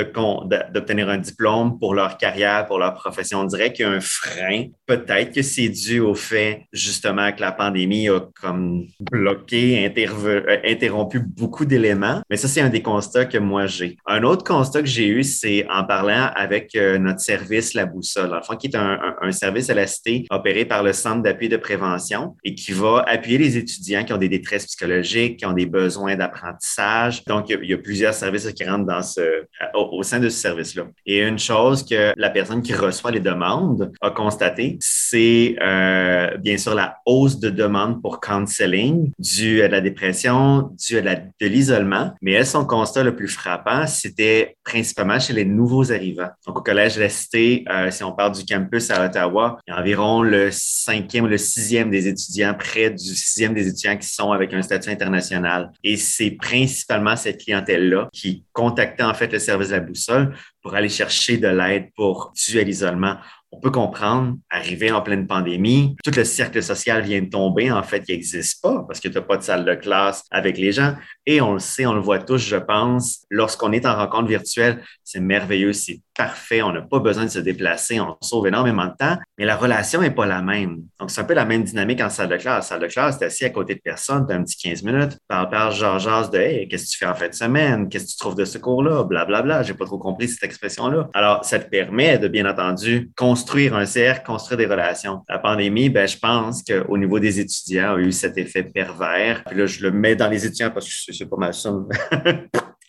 [SPEAKER 6] d'obtenir un diplôme pour leur carrière, pour leur profession? On dirait qu'il y a un frein. Peut-être que c'est dû au fait, justement, que la pandémie a comme bloqué, euh, interrompu beaucoup d'éléments. Mais ça, c'est un des constats que moi j'ai. Un autre constat que j'ai eu, c'est en parlant avec euh, notre service La Boussole, enfin, qui est un, un, service à la cité opéré par le Centre d'appui de prévention et qui va appuyer les étudiants qui ont des détresses psychologiques, qui ont des besoins d'apprentissage. Donc, il y, a, plusieurs services qui rentrent dans ce, au, au sein de ce service-là. Et une chose que la personne qui reçoit les demandes a constaté, c'est euh, bien sûr la hausse de demande pour counseling due à la dépression, due à de l'isolement. Mais elle, son constat le plus frappant, c'était principalement chez les nouveaux arrivants. Donc, au Collège de la Cité, euh, si on parle du campus à Ottawa, il y a environ le cinquième le sixième des étudiants, près du sixième des étudiants qui sont avec un statut international. Et c'est principalement cette clientèle-là qui contactait en fait le service de la boussole pour aller chercher de l'aide pour dû à l'isolement on peut comprendre, arriver en pleine pandémie, tout le cercle social vient de tomber, en fait, il n'existe pas parce que tu n'as pas de salle de classe avec les gens. Et on le sait, on le voit tous, je pense, lorsqu'on est en rencontre virtuelle, c'est merveilleux, c'est parfait, on n'a pas besoin de se déplacer, on sauve énormément de temps, mais la relation n'est pas la même. Donc, c'est un peu la même dynamique en salle de classe. salle de classe, tu assis à côté de personne, tu as un petit 15 minutes, par par de Hey, qu'est-ce que tu fais en fin de semaine? Qu'est-ce que tu trouves de ce cours-là? Blablabla. J'ai pas trop compris cette expression-là. Alors, ça te permet de, bien entendu, construire un cercle, construire des relations. La pandémie, ben, je pense qu'au niveau des étudiants, a eu cet effet pervers. Puis là, je le mets dans les étudiants parce que c'est pas mal ça.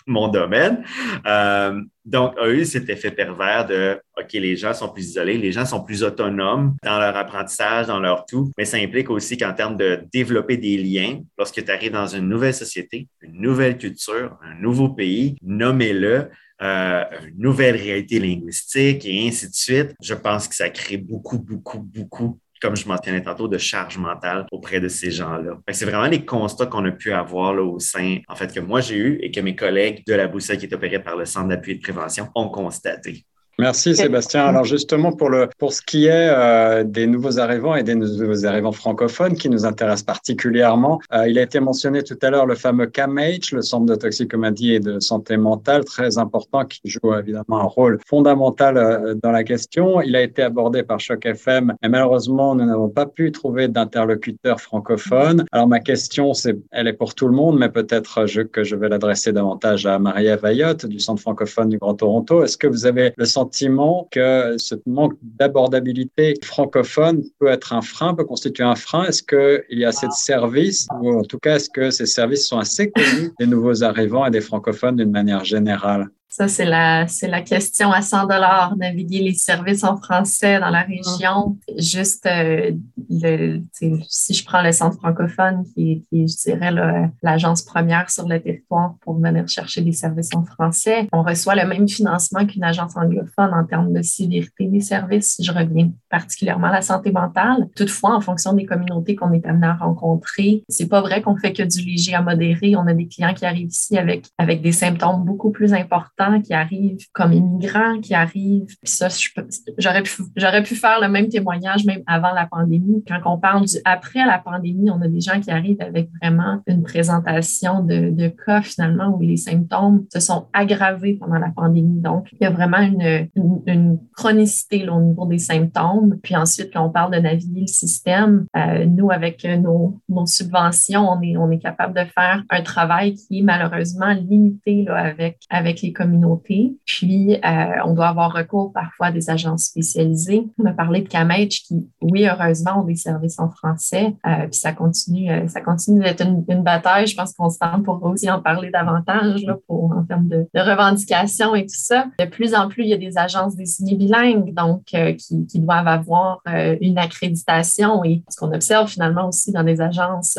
[SPEAKER 6] Mon domaine. Euh, donc, a eu cet effet pervers de OK, les gens sont plus isolés, les gens sont plus autonomes dans leur apprentissage, dans leur tout, mais ça implique aussi qu'en termes de développer des liens, lorsque tu arrives dans une nouvelle société, une nouvelle culture, un nouveau pays, nommez-le, euh, une nouvelle réalité linguistique et ainsi de suite, je pense que ça crée beaucoup, beaucoup, beaucoup comme je mentionnais tantôt, de charge mentale auprès de ces gens-là. C'est vraiment les constats qu'on a pu avoir au sein, en fait, que moi j'ai eu et que mes collègues de la boussole qui est opérée par le Centre d'appui et de prévention ont constaté.
[SPEAKER 1] Merci Sébastien. Alors justement pour le pour ce qui est euh, des nouveaux arrivants et des nouveaux arrivants francophones qui nous intéressent particulièrement, euh, il a été mentionné tout à l'heure le fameux CAMH, le Centre de toxicomanie et de santé mentale, très important qui joue évidemment un rôle fondamental euh, dans la question. Il a été abordé par Choc FM, mais malheureusement nous n'avons pas pu trouver d'interlocuteur francophone. Alors ma question c'est, elle est pour tout le monde, mais peut-être que je vais l'adresser davantage à Maria Vaillotte du Centre francophone du Grand Toronto. Est-ce que vous avez le sentiment que ce manque d'abordabilité francophone peut être un frein, peut constituer un frein. Est-ce qu'il y a assez de services, ou en tout cas, est-ce que ces services sont assez connus des nouveaux arrivants et des francophones d'une manière générale?
[SPEAKER 4] Ça, c'est la, c'est la question à 100 dollars, naviguer les services en français dans la région. Juste, euh, le, si je prends le centre francophone, qui, qui je dirais, l'agence première sur le territoire pour venir chercher des services en français, on reçoit le même financement qu'une agence anglophone en termes de sévérité des services, je reviens particulièrement la santé mentale. Toutefois, en fonction des communautés qu'on est amené à rencontrer, c'est pas vrai qu'on fait que du léger à modéré. On a des clients qui arrivent ici avec, avec des symptômes beaucoup plus importants qui arrivent comme immigrants, qui arrivent. Puis ça, j'aurais pu, j'aurais pu faire le même témoignage même avant la pandémie. Quand on parle du après la pandémie, on a des gens qui arrivent avec vraiment une présentation de, de cas finalement où les symptômes se sont aggravés pendant la pandémie. Donc, il y a vraiment une, une, chronicité là, au niveau des symptômes. Puis ensuite, quand on parle de naviguer le système, euh, nous, avec nos, nos subventions, on est, on est capable de faire un travail qui est malheureusement limité là, avec, avec les communautés puis, euh, on doit avoir recours parfois à des agences spécialisées. On a parlé de CAMH qui, oui, heureusement, ont des services en français. Euh, puis ça continue, euh, ça continue d'être une, bataille. Je pense qu'on se tente pour aussi en parler davantage là, pour, en termes de, revendications et tout ça. De plus en plus, il y a des agences désignées bilingues, donc qui, qui, doivent avoir une accréditation. Et ce qu'on observe finalement aussi dans des agences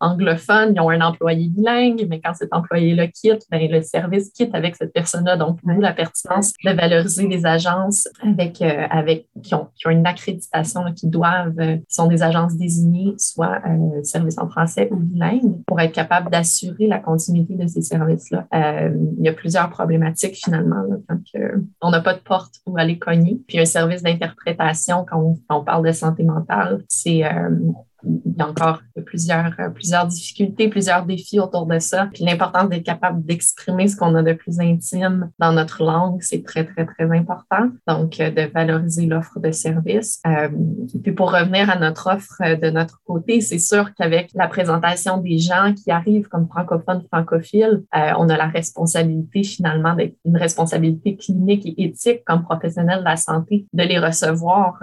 [SPEAKER 4] anglophones, ils ont un employé bilingue, mais quand cet employé-là quitte, ben, le service quitte avec cette personne donc, nous, la pertinence de valoriser des agences avec, euh, avec, qui, ont, qui ont une accréditation, qui doivent, euh, qui sont des agences désignées, soit euh, services en français ou bilingue, pour être capable d'assurer la continuité de ces services-là. il y a plusieurs problématiques finalement quand on n'a pas de porte où aller cogner. Puis un service d'interprétation, quand on, quand on, parle de santé mentale, c'est il y a encore plusieurs, euh, plusieurs difficultés, plusieurs défis autour de ça. Puis l'importance d'être capable d'exprimer ce qu'on a de plus intime dans notre langue, c'est très, très, très important. Donc, euh, de valoriser l'offre de service. Euh, puis pour revenir à notre offre de notre côté, c'est sûr qu'avec la présentation des gens qui arrivent comme francophones, francophiles, on a la responsabilité finalement d'être une responsabilité clinique et éthique comme professionnel de la santé de les recevoir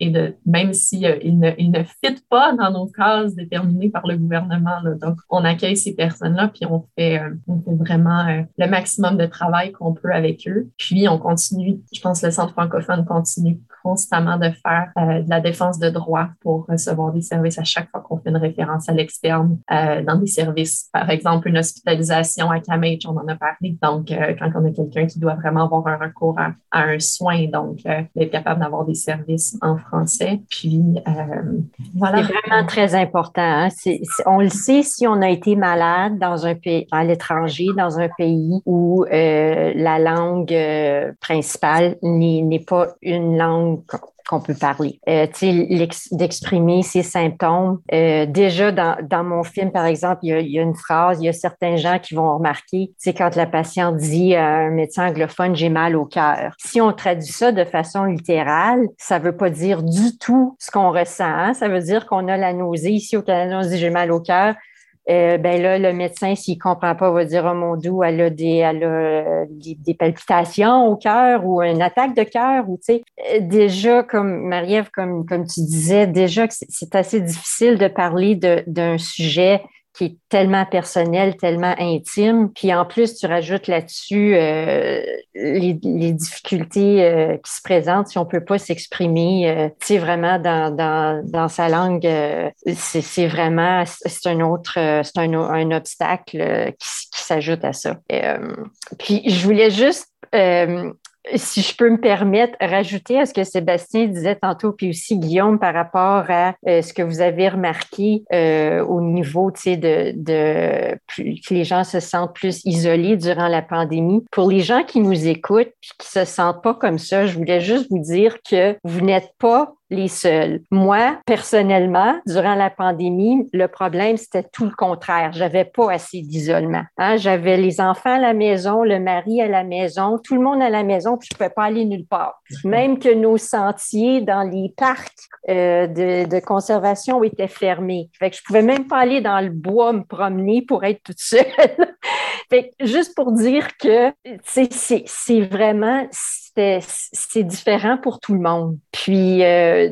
[SPEAKER 4] et de même s'ils si, ne, ils ne fit pas dans nos cases déterminées par le gouvernement. Donc, on accueille ces personnes-là, puis on fait, euh, on fait vraiment euh, le maximum de travail qu'on peut avec eux. Puis, on continue, je pense que le Centre francophone continue constamment de faire euh, de la défense de droit pour recevoir des services à chaque fois qu'on fait une référence à l'externe dans des services. Par exemple, une hospitalisation à CAMH, on en a parlé. Donc, quand on a quelqu'un qui doit vraiment avoir un recours à, un soin, donc d'être capable d'avoir des services en français. Puis, voilà
[SPEAKER 3] vraiment très important. Hein. on le sait si on a été malade dans un pays, à l'étranger, dans un pays où euh, la langue euh, principale n'est pas une langue qu'on peut parler. Euh, d'exprimer ses symptômes. Euh, déjà, dans, mon film, par exemple, il y, a, une phrase, il y a certains gens qui vont remarquer, c'est quand la patiente dit à un médecin anglophone, j'ai mal au cœur. Si on traduit ça de façon littérale, ça veut pas dire du tout ce qu'on ressent. Hein. Ça veut dire qu'on a la nausée. Ici au Canada, on dit j'ai mal au cœur. Euh, ben là, le médecin, s'il comprend pas, va dire Oh mon doux, elle a des, elle a euh, des, palpitations au cœur ou une attaque de cœur. Ou, euh, déjà, comme Marie-Ève, comme, comme tu disais, déjà que c'est assez difficile de parler d'un sujet qui est tellement personnel, tellement intime. Puis en plus, tu rajoutes là-dessus euh, les, les, difficultés euh, qui se présentent si on peut pas s'exprimer, euh, tu sais, vraiment dans, dans, dans sa langue. Euh, c'est vraiment, c'est un autre, c'est un, un, obstacle qui, qui s'ajoute à ça. puis je voulais juste si je peux me permettre, rajouter à ce que Sébastien disait tantôt, puis aussi Guillaume par rapport à euh, ce que vous avez remarqué euh, au niveau de, de que les gens se sentent plus isolés durant la pandémie. Pour les gens qui nous écoutent puis qui se sentent pas comme ça, je voulais juste vous dire que vous n'êtes pas les seuls. Moi, personnellement, durant la pandémie, le problème, c'était tout le contraire. J'avais pas assez d'isolement. Hein? J'avais les enfants à la maison, le mari à la maison, tout le monde à la maison, puis je pouvais pas aller nulle part. Même que nos sentiers dans les parcs euh, de, de, conservation étaient fermés. Fait que je pouvais même pas aller dans le bois me promener pour être toute seule. fait que juste pour dire que c'est vraiment c'est différent pour tout le monde. Puis, euh,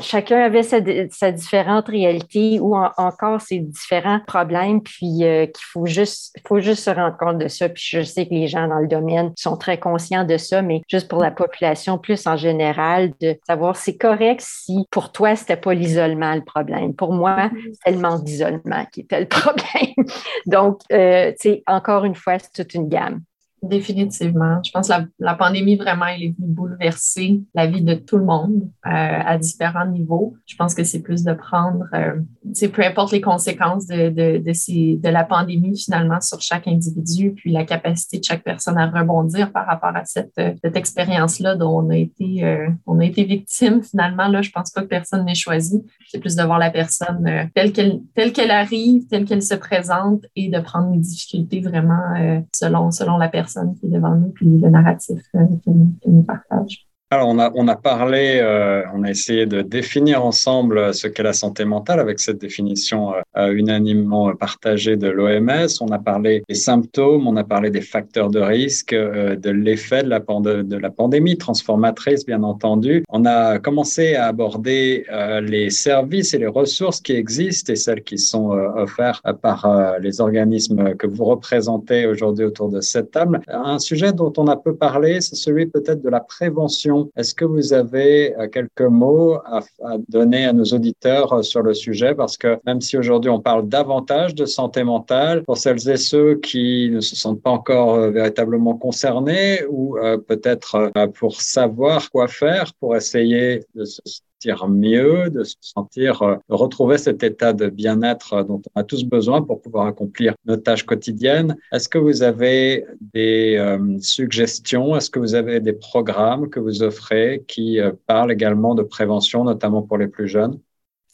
[SPEAKER 3] chacun avait sa, sa, différente réalité ou encore ses différents problèmes, puis euh, qu'il faut juste, faut juste se rendre compte de ça. Puis, je sais que les gens dans le domaine sont très conscients de ça, mais juste pour la population plus en général, de savoir c'est correct si pour toi, c'était pas l'isolement le problème. Pour moi, mm-hmm. c'est le manque d'isolement qui était le problème. Donc, euh, tu sais, encore une fois, c'est toute une gamme.
[SPEAKER 4] Définitivement. Je pense que la, pandémie, vraiment, elle est venue bouleverser la vie de tout le monde euh, à différents niveaux. Je pense que c'est plus de prendre, euh, peu importe les conséquences de, de, de, ces, de la pandémie, finalement, sur chaque individu, puis la capacité de chaque personne à rebondir par rapport à cette, euh, cette expérience-là dont on a été, euh, on a été victime, finalement. Là, je pense pas que personne n'ait choisi. C'est plus de voir la personne euh, telle qu'elle telle qu'elle arrive, telle qu'elle se présente et de prendre les difficultés vraiment selon, selon la personne qui est devant nous, puis le narratif euh, nous partage.
[SPEAKER 1] Alors, on a, on a parlé, euh, on a essayé de définir ensemble ce qu'est la santé mentale avec cette définition euh, unanimement partagée de l'OMS. On a parlé des symptômes, on a parlé des facteurs de risque, euh, de l'effet de la, pandémie transformatrice, bien entendu. On a commencé à aborder euh, les services et les ressources qui existent et celles qui sont euh, offertes par les organismes que vous représentez aujourd'hui autour de cette table. Un sujet dont on a peu parlé, c'est celui peut-être de la prévention est-ce que vous avez euh, quelques mots à, donner à nos auditeurs euh, sur le sujet? Parce que même si aujourd'hui on parle davantage de santé mentale, pour celles et ceux qui ne se sentent pas encore euh, véritablement concernés ou peut-être pour savoir quoi faire pour essayer de se mieux, de se sentir, euh, retrouver cet état de bien-être dont on a tous besoin pour pouvoir accomplir nos tâches quotidiennes. Est-ce que vous avez des euh, suggestions? Est-ce que vous avez des programmes que vous offrez qui euh, parlent également de prévention, notamment pour les plus jeunes?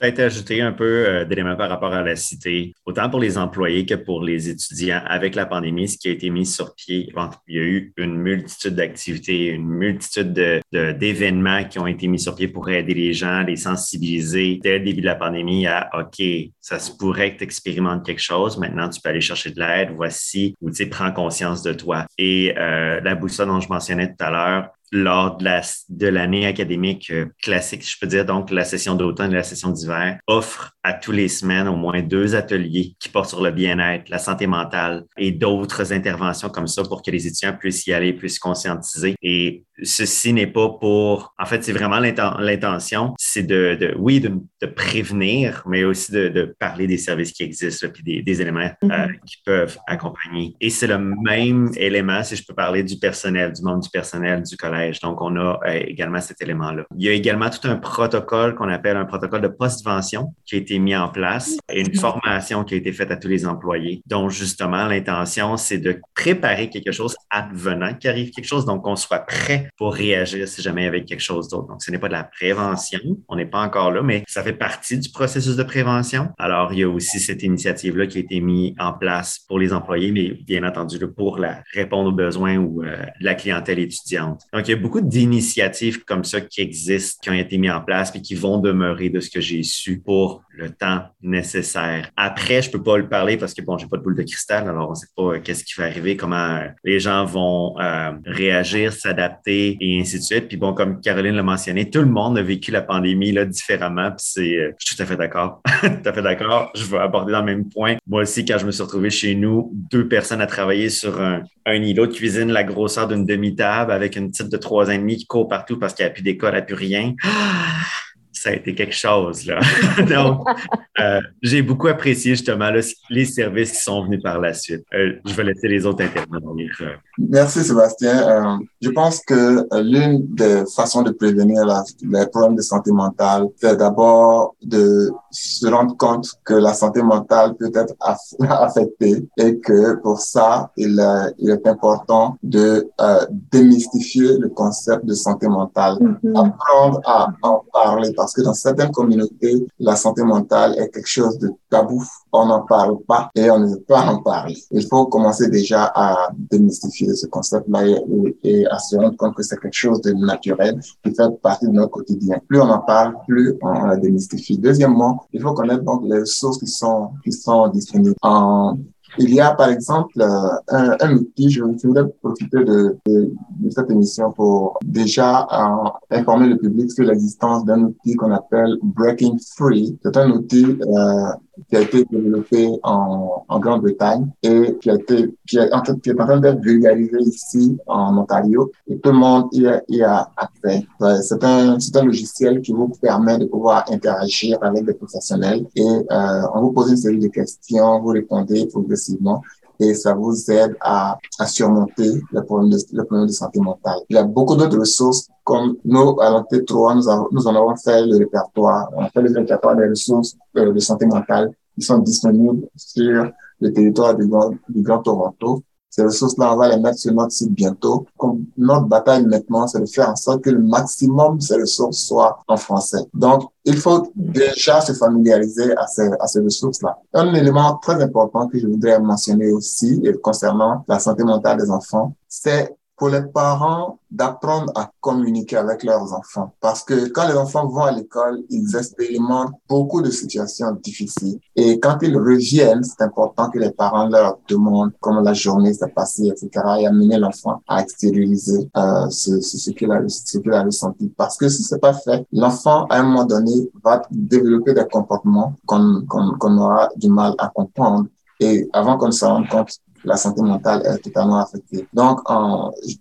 [SPEAKER 6] Peut-être ajouter un peu euh, d'éléments par rapport à la cité, autant pour les employés que pour les étudiants. Avec la pandémie, ce qui a été mis sur pied, il y a eu une multitude d'activités, une multitude d'événements qui ont été mis sur pied pour aider les gens, les sensibiliser dès le début de la pandémie à OK, ça se pourrait que tu expérimentes quelque chose. Maintenant, tu peux aller chercher de l'aide. Voici, ou tu sais, prends conscience de toi. Et euh, la boussole dont je mentionnais tout à l'heure, lors de la de l'année académique euh, classique, je peux dire, donc la session d'automne et la session d'hiver, offre à tous les semaines au moins deux ateliers qui portent sur le bien-être, la santé mentale et d'autres interventions comme ça pour que les étudiants puissent y aller, puissent conscientiser. Et ceci n'est pas pour, en fait, c'est vraiment l'intention, c'est de, de, oui, de, de, prévenir, mais aussi de, de, parler des services qui existent, puis des, des éléments euh, mm-hmm. qui peuvent accompagner. Et c'est le même élément, si je peux parler du personnel, du monde du personnel, du collège Donc, on a euh, également cet élément-là. Il y a également tout un protocole qu'on appelle un protocole de postvention qui a été mis en place et une formation qui a été faite à tous les employés, dont justement l'intention, c'est de préparer quelque chose advenant qu'il arrive quelque chose, donc qu'on soit prêt pour réagir si jamais il y avait quelque chose d'autre. Donc, ce n'est pas de la prévention, on n'est pas encore là, mais ça fait partie du processus de prévention. Alors, il y a aussi cette initiative-là qui a été mise en place pour les employés, mais bien entendu pour la, répondre aux besoins ou euh, la clientèle étudiante. Donc, il y a beaucoup d'initiatives comme ça qui existent, qui ont été mises en place et qui vont demeurer de ce que j'ai su pour le temps nécessaire. Après, je peux pas le parler parce que bon, j'ai pas de boule de cristal, alors on sait pas euh, qu'est-ce qui va arriver, comment euh, les gens vont euh, réagir, s'adapter et ainsi de suite. Puis bon, comme Caroline l'a mentionné, tout le monde a vécu la pandémie là différemment. Puis c'est, je suis tout à fait d'accord, tout à fait d'accord. Je vais aborder dans le même point. Moi aussi, quand je me suis retrouvé chez nous, deux personnes à travailler sur un, un îlot de cuisine la grosseur d'une demi-table avec une petite de trois ans et demi qui court partout parce qu'il n'y a plus d'école, il n'y a plus rien ça a été quelque chose. Là. Donc, euh, j'ai beaucoup apprécié justement les services qui sont venus par la suite. Euh, je vais laisser les autres intervenir. Euh.
[SPEAKER 5] Merci Sébastien. je pense que l'une des façons de prévenir les problèmes de santé mentale, c'est d'abord de se rendre compte que la santé mentale peut être affectée et que pour ça, il, il est important de démystifier le concept de santé mentale, mm-hmm. apprendre à en parler parce que dans certaines communautés, la santé mentale est quelque chose de tabou. On n'en parle pas et on ne veut pas en parler. Il faut commencer déjà à démystifier ce concept-là et, à se rendre compte que c'est quelque chose de naturel qui fait partie de notre quotidien. Plus on en parle, plus on la démystifie. Deuxièmement, il faut connaître donc les ressources qui sont, qui sont disponibles il y a par exemple euh, un, outil, je voudrais profiter de, cette émission pour déjà euh, informer le public sur l'existence d'un outil qu'on appelle Breaking Free. C'est un outil euh, qui a été développé en, en Grande-Bretagne et qui a été qui est en, train d'être vulgarisé ici en Ontario et tout le monde y a, y a accès. C'est un c'est un logiciel qui vous permet de pouvoir interagir avec des professionnels et euh, on vous pose une série de questions, vous répondez progressivement et ça vous aide à, à surmonter le problème, de, le problème de santé mentale. Il y a beaucoup d'autres ressources, comme nous, à l'Anté 3, nous, avons, nous en avons fait le répertoire. On a fait le répertoire des ressources euh, de santé mentale qui sont disponibles sur le territoire du Grand, du Grand Toronto. Ces ressources-là, on va les mettre sur notre site bientôt. Notre bataille maintenant, c'est de faire en sorte que le maximum de ces ressources soient en français. Donc, il faut déjà se familiariser à ces, à ces ressources-là. Un élément très important que je voudrais mentionner aussi, concernant la santé mentale des enfants, c'est pour les parents d'apprendre à communiquer avec leurs enfants. Parce que quand les enfants vont à l'école, ils expérimentent beaucoup de situations difficiles. Et quand ils reviennent, c'est important que les parents leur demandent comment la journée s'est passée, etc. et amener l'enfant à extérioriser euh, ce, ce, ce qu'il a, ressenti. Parce que si c'est pas fait, l'enfant, à un moment donné, va développer des comportements qu'on aura du mal à comprendre. Et avant qu'on se rende compte, la santé mentale est totalement affectée. Donc,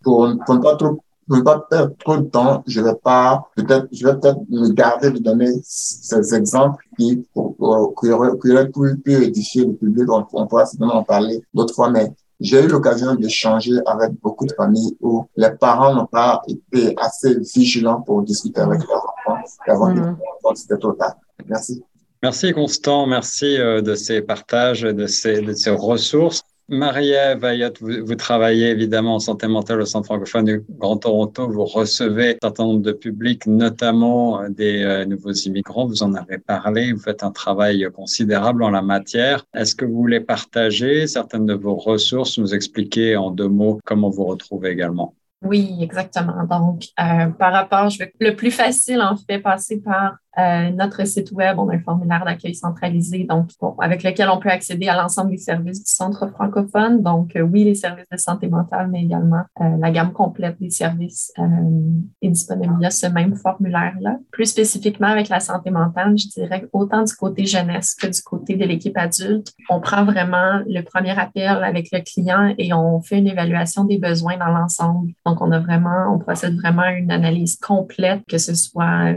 [SPEAKER 5] pour, pour ne pas trop pour ne pas perdre trop de temps, je vais pas, peut-être, je vais peut-être me garder de donner ces exemples qui, pour, qui auraient, qui auraient pu, pu, édifier le public. On, on pourra certainement en parler d'autres fois, mais j'ai eu l'occasion d'échanger avec beaucoup de familles où les parents n'ont pas été assez vigilants pour discuter avec leurs enfants avoir mmh. c'était trop tard. Merci.
[SPEAKER 1] Merci Constant, merci euh, de ces partages, de ces, de ces ressources. Marie-Ève vous, vous, travaillez évidemment en santé mentale au Centre francophone du Grand Toronto. Vous recevez un certain nombre de publics, notamment euh, des euh, nouveaux immigrants. Vous en avez parlé. Vous faites un travail considérable en la matière. Est-ce que vous voulez partager certaines de vos ressources, nous expliquer en deux mots comment vous retrouvez également?
[SPEAKER 4] Oui, exactement. Donc, euh, par rapport, je vais, le plus facile, en fait, passer par euh, notre site web, on a un formulaire d'accueil centralisé, donc avec lequel on peut accéder à l'ensemble des services du centre francophone. Donc, euh, oui, les services de santé mentale, mais également euh, la gamme complète des services est disponible via ce même formulaire-là. Plus spécifiquement avec la santé mentale, je dirais autant du côté jeunesse que du côté de l'équipe adulte, on prend vraiment le premier appel avec le client et on fait une évaluation des besoins dans l'ensemble. Donc, on a vraiment, on procède vraiment à une analyse complète, que ce soit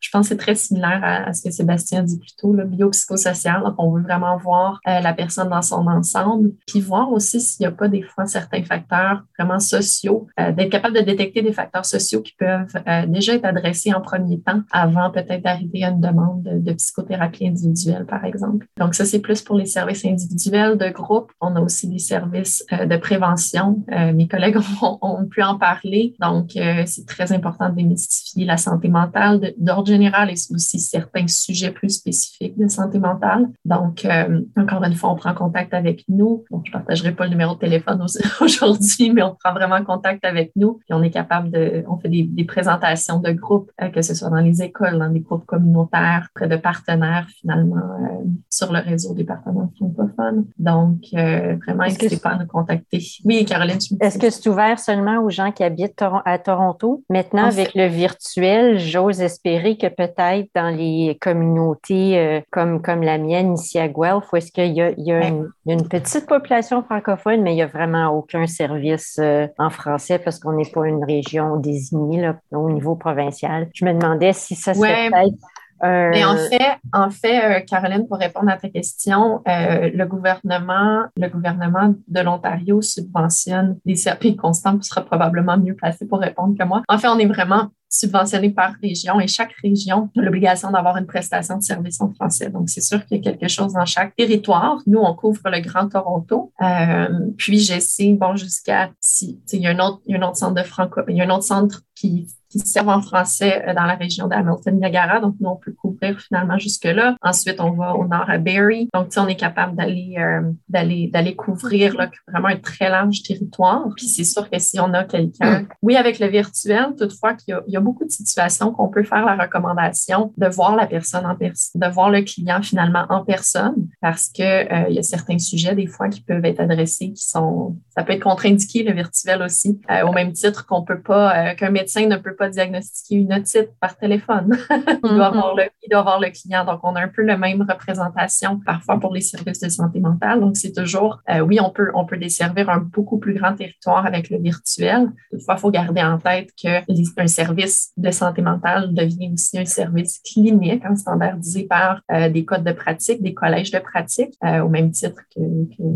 [SPEAKER 4] je pense que c'est très similaire à, ce que Sébastien dit plus tôt, le biopsychosocial. Donc, on veut vraiment voir euh, la personne dans son ensemble, puis voir aussi s'il n'y a pas des fois certains facteurs vraiment sociaux, euh, d'être capable de détecter des facteurs sociaux qui peuvent euh, déjà être adressés en premier temps avant peut-être d'arriver à une demande de, psychothérapie individuelle, par exemple. Donc, ça, c'est plus pour les services individuels de groupe. On a aussi des services de prévention. mes collègues ont, ont, pu en parler. Donc, c'est très important de démystifier la santé mentale d'ordre général et aussi certains sujets plus spécifiques de santé mentale. Donc, euh, encore une fois, on prend contact avec nous. je ne partagerai pas le numéro de téléphone aujourd'hui, mais on prend vraiment contact avec nous. et on est capable de, on fait des, présentations de groupes, euh, que ce soit dans les écoles, dans des groupes communautaires, près de partenaires finalement euh, sur le réseau des partenaires francophones. Donc, vraiment, n'hésitez pas à nous contacter. Oui, Caroline.
[SPEAKER 3] Est-ce que c'est ouvert seulement aux gens qui habitent à Toronto? Maintenant, avec le virtuel, j'ose espérer que peut-être dans les communautés euh, comme, comme la mienne ici à Guelph, où est-ce qu'il y a, il y a une, petite population francophone, mais il n'y a vraiment aucun service euh, en français parce qu'on n'est pas une région désignée là, au niveau provincial. Je me demandais si ça serait peut-être
[SPEAKER 4] mais en fait, en fait, euh, Caroline, pour répondre à ta question, euh, le gouvernement, le gouvernement de l'Ontario subventionne des services constants, tu seras probablement mieux placé pour répondre que moi. En fait, on est vraiment subventionné par région et chaque région a l'obligation d'avoir une prestation de service en français. Donc, c'est sûr qu'il y a quelque chose dans chaque territoire. Nous, on couvre le Grand Toronto. Euh, puis, j'essaie, bon, jusqu'à si, il y a un autre, il y a un autre centre de franco, il y a un autre centre qui qui servent en français euh, dans la région d'Hamilton-Niagara. Donc, nous, on peut couvrir finalement jusque-là. Ensuite, on va au nord à Barrie. Donc, on est capable d'aller euh, d'aller d'aller couvrir là, vraiment un très large territoire. Puis, c'est sûr que si on a quelqu'un, oui, avec le virtuel, toutefois, qu'il y, a beaucoup de situations qu'on peut faire la recommandation de voir la personne en personne, de voir le client finalement en personne, parce que euh, il y a certains sujets des fois qui peuvent être adressés qui sont, ça peut être contre-indiqué le virtuel aussi, au même titre qu'on peut pas, qu'un médecin ne peut pas diagnostiquer une otite par téléphone. il, doit avoir le, il doit avoir le client. Donc, on a un peu la même représentation parfois pour les services de santé mentale. Donc, c'est toujours, euh, oui, on peut, on peut desservir un beaucoup plus grand territoire avec le virtuel. Toutefois, il faut garder en tête qu'un service de santé mentale devient aussi un service clinique, hein, standardisé par euh, des codes de pratique, des collèges de pratique, euh, au même titre que,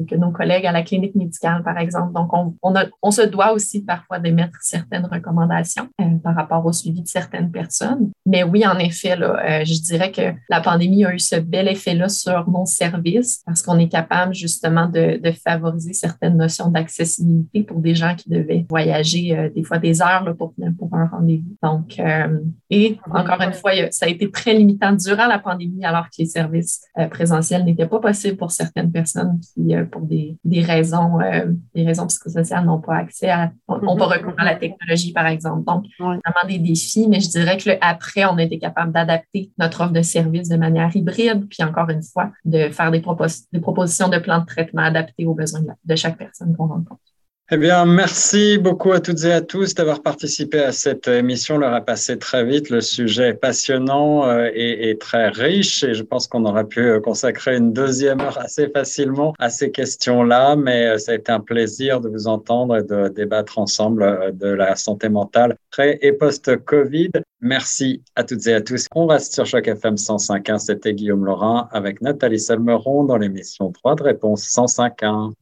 [SPEAKER 4] que, nos collègues à la clinique médicale, par exemple. Donc, on, on, a, on se doit aussi parfois d'émettre certaines recommandations par rapport au suivi de certaines personnes. Mais oui, en effet, là, euh, je dirais que la pandémie a eu ce bel effet-là sur nos services parce qu'on est capable justement de, de, favoriser certaines notions d'accessibilité pour des gens qui devaient voyager euh, des fois des heures là, pour venir pour un rendez-vous. Donc, euh, et encore une fois, ça a été très limitant durant la pandémie alors que les services présentiels n'étaient pas possibles pour certaines personnes qui, pour des, des raisons, des raisons psychosociales, n'ont pas accès à, n'ont pas recours à la technologie, par exemple. Donc, des défis, mais je dirais que après, on a été capable d'adapter notre offre de service de manière hybride, puis encore une fois, de faire des, des propositions de plans de traitement adaptés aux besoins de chaque personne qu'on rencontre.
[SPEAKER 1] Eh bien, merci beaucoup à toutes et à tous d'avoir participé à cette émission. L'heure a passé très vite. Le sujet est passionnant euh, et, très riche et je pense qu'on aurait pu euh, consacrer une deuxième heure assez facilement à ces questions-là. Mais euh, ça a été un plaisir de vous entendre et de débattre ensemble de la santé mentale pré et post-Covid. Merci à toutes et à tous. On reste sur Choc FM 105.1. C'était Guillaume Laurent avec Nathalie Salmeron dans l'émission 3 de réponse 105.1.